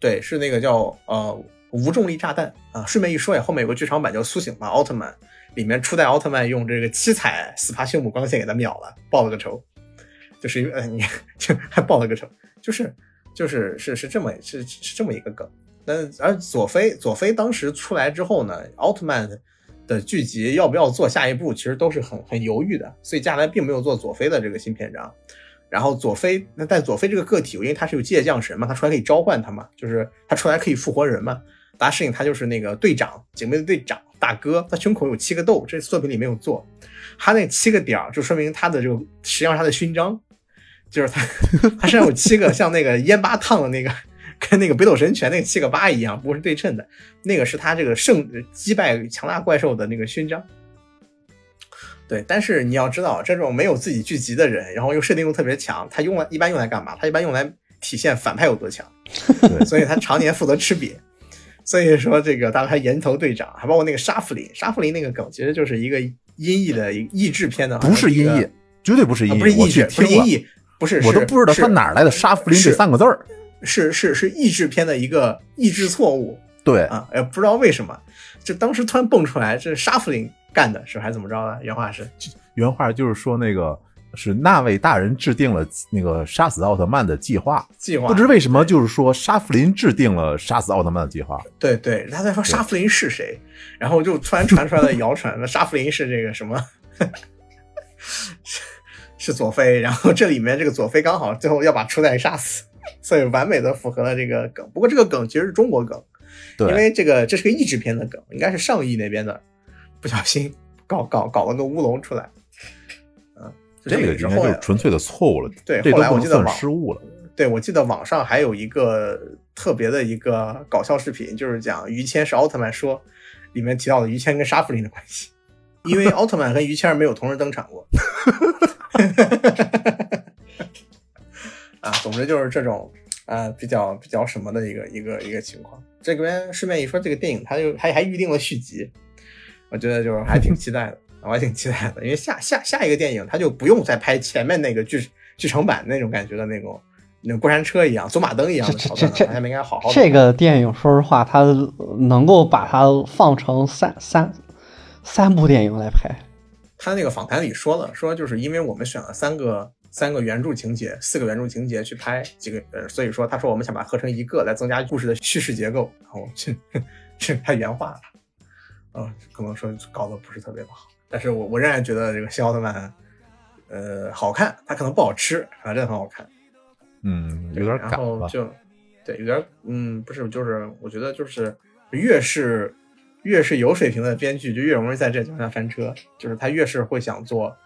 对，是那个叫呃无重力炸弹啊。顺便一说呀，后面有个剧场版叫《苏醒吧奥特曼》，里面初代奥特曼用这个七彩斯帕修姆光线给他秒了，报了个仇，就是因为呃你就还报了个仇，就是就是是是这么是是这么一个梗。那而佐菲佐菲当时出来之后呢，奥特曼的剧集要不要做下一部，其实都是很很犹豫的，所以接下来并没有做佐菲的这个新篇章。然后佐菲，那但佐菲这个个体，因为他是有机械降神嘛，他出来可以召唤他嘛，就是他出来可以复活人嘛。大家适应他就是那个队长，警备的队长大哥，他胸口有七个豆，这作品里没有做。他那七个点儿，就说明他的这个实际上是他的勋章，就是他 他身上有七个 像那个烟疤烫的那个，跟那个北斗神拳那个七个疤一样，不是对称的，那个是他这个胜击败强大怪兽的那个勋章。对，但是你要知道，这种没有自己剧集的人，然后又设定又特别强，他用来一般用来干嘛？他一般用来体现反派有多强，对所以他常年负责吃瘪。所以说，这个大概岩头队长，还包括那个沙弗林，沙弗林那个梗其实就是一个音译的一个译制片的，不是音译，绝对不是音译，啊不是译制，不是音译，不是，我都不知道他哪来的“沙弗林”这是三个字儿。是是是译制片的一个译制错误对，啊，也不知道为什么，就当时突然蹦出来，这是沙弗林干的，是还是怎么着的？原话是，原话就是说那个是那位大人制定了那个杀死奥特曼的计划，计划不知为什么就是说沙弗林制定了杀死奥特曼的计划。对对，他在说沙弗林是谁，然后就突然传出来了谣传，说沙弗林是这个什么，是佐菲，然后这里面这个佐菲刚好最后要把初代杀死，所以完美的符合了这个梗。不过这个梗其实是中国梗，对，因为这个这是个译制片的梗，应该是上译那边的，不小心搞搞搞了个乌龙出来。嗯，这个应该就是纯粹的错误了。对，这后来我记得算失误了。对，我记得网上还有一个特别的一个搞笑视频，就是讲于谦是奥特曼说，里面提到的于谦跟沙弗林的关系，因为奥特曼和于谦没有同时登场过。啊，总之就是这种啊比较比较什么的一个一个一个情况。这边顺便一说，这个电影它就还还预定了续集，我觉得就是还挺期待的，我还挺期待的，因为下下下一个电影他就不用再拍前面那个剧剧场版那种感觉的那种。那过山车一样，走马灯一样的桥段，这他们应该好好。这个电影，说实话，它能够把它放成三三三部电影来拍。他那个访谈里说了，说就是因为我们选了三个三个原著情节，四个原著情节去拍几个，呃，所以说他说我们想把它合成一个，来增加故事的叙事结构。然后这这他原话，嗯，可能说搞得不是特别的好，但是我我仍然觉得这个新奥特曼，呃，好看，它可能不好吃，反正很好看。嗯，有点赶了。就对，有点嗯，不是，就是我觉得就是越是越是有水平的编剧，就越容易在这情况下翻车。就是他越是会想做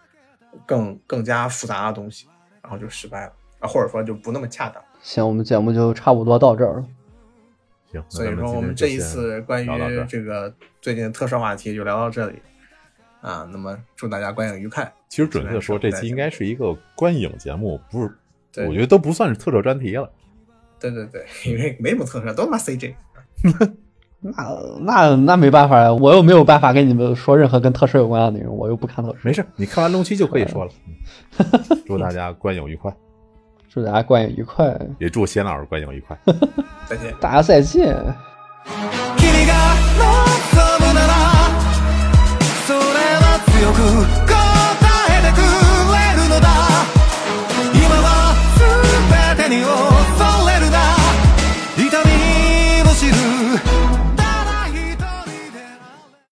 更更加复杂的东西，然后就失败了啊，或者说就不那么恰当。行，我们节目就差不多到这儿了。行，所以说我们这一次关于这个最近的特色话题就聊到这里啊。那么祝大家观影愉快。其实准确的说，这期应该是一个观影节目，不是。我觉得都不算是特摄专题了。对对对，因为没什么特摄，都他妈 CG。那那那没办法呀，我又没有办法跟你们说任何跟特摄有关的内容，我又不看特摄。没事，你看完龙七就可以说了。祝大家观影愉快，祝大家观影愉快，也祝贤老师观影愉快。再见，大家再见。強く答えてく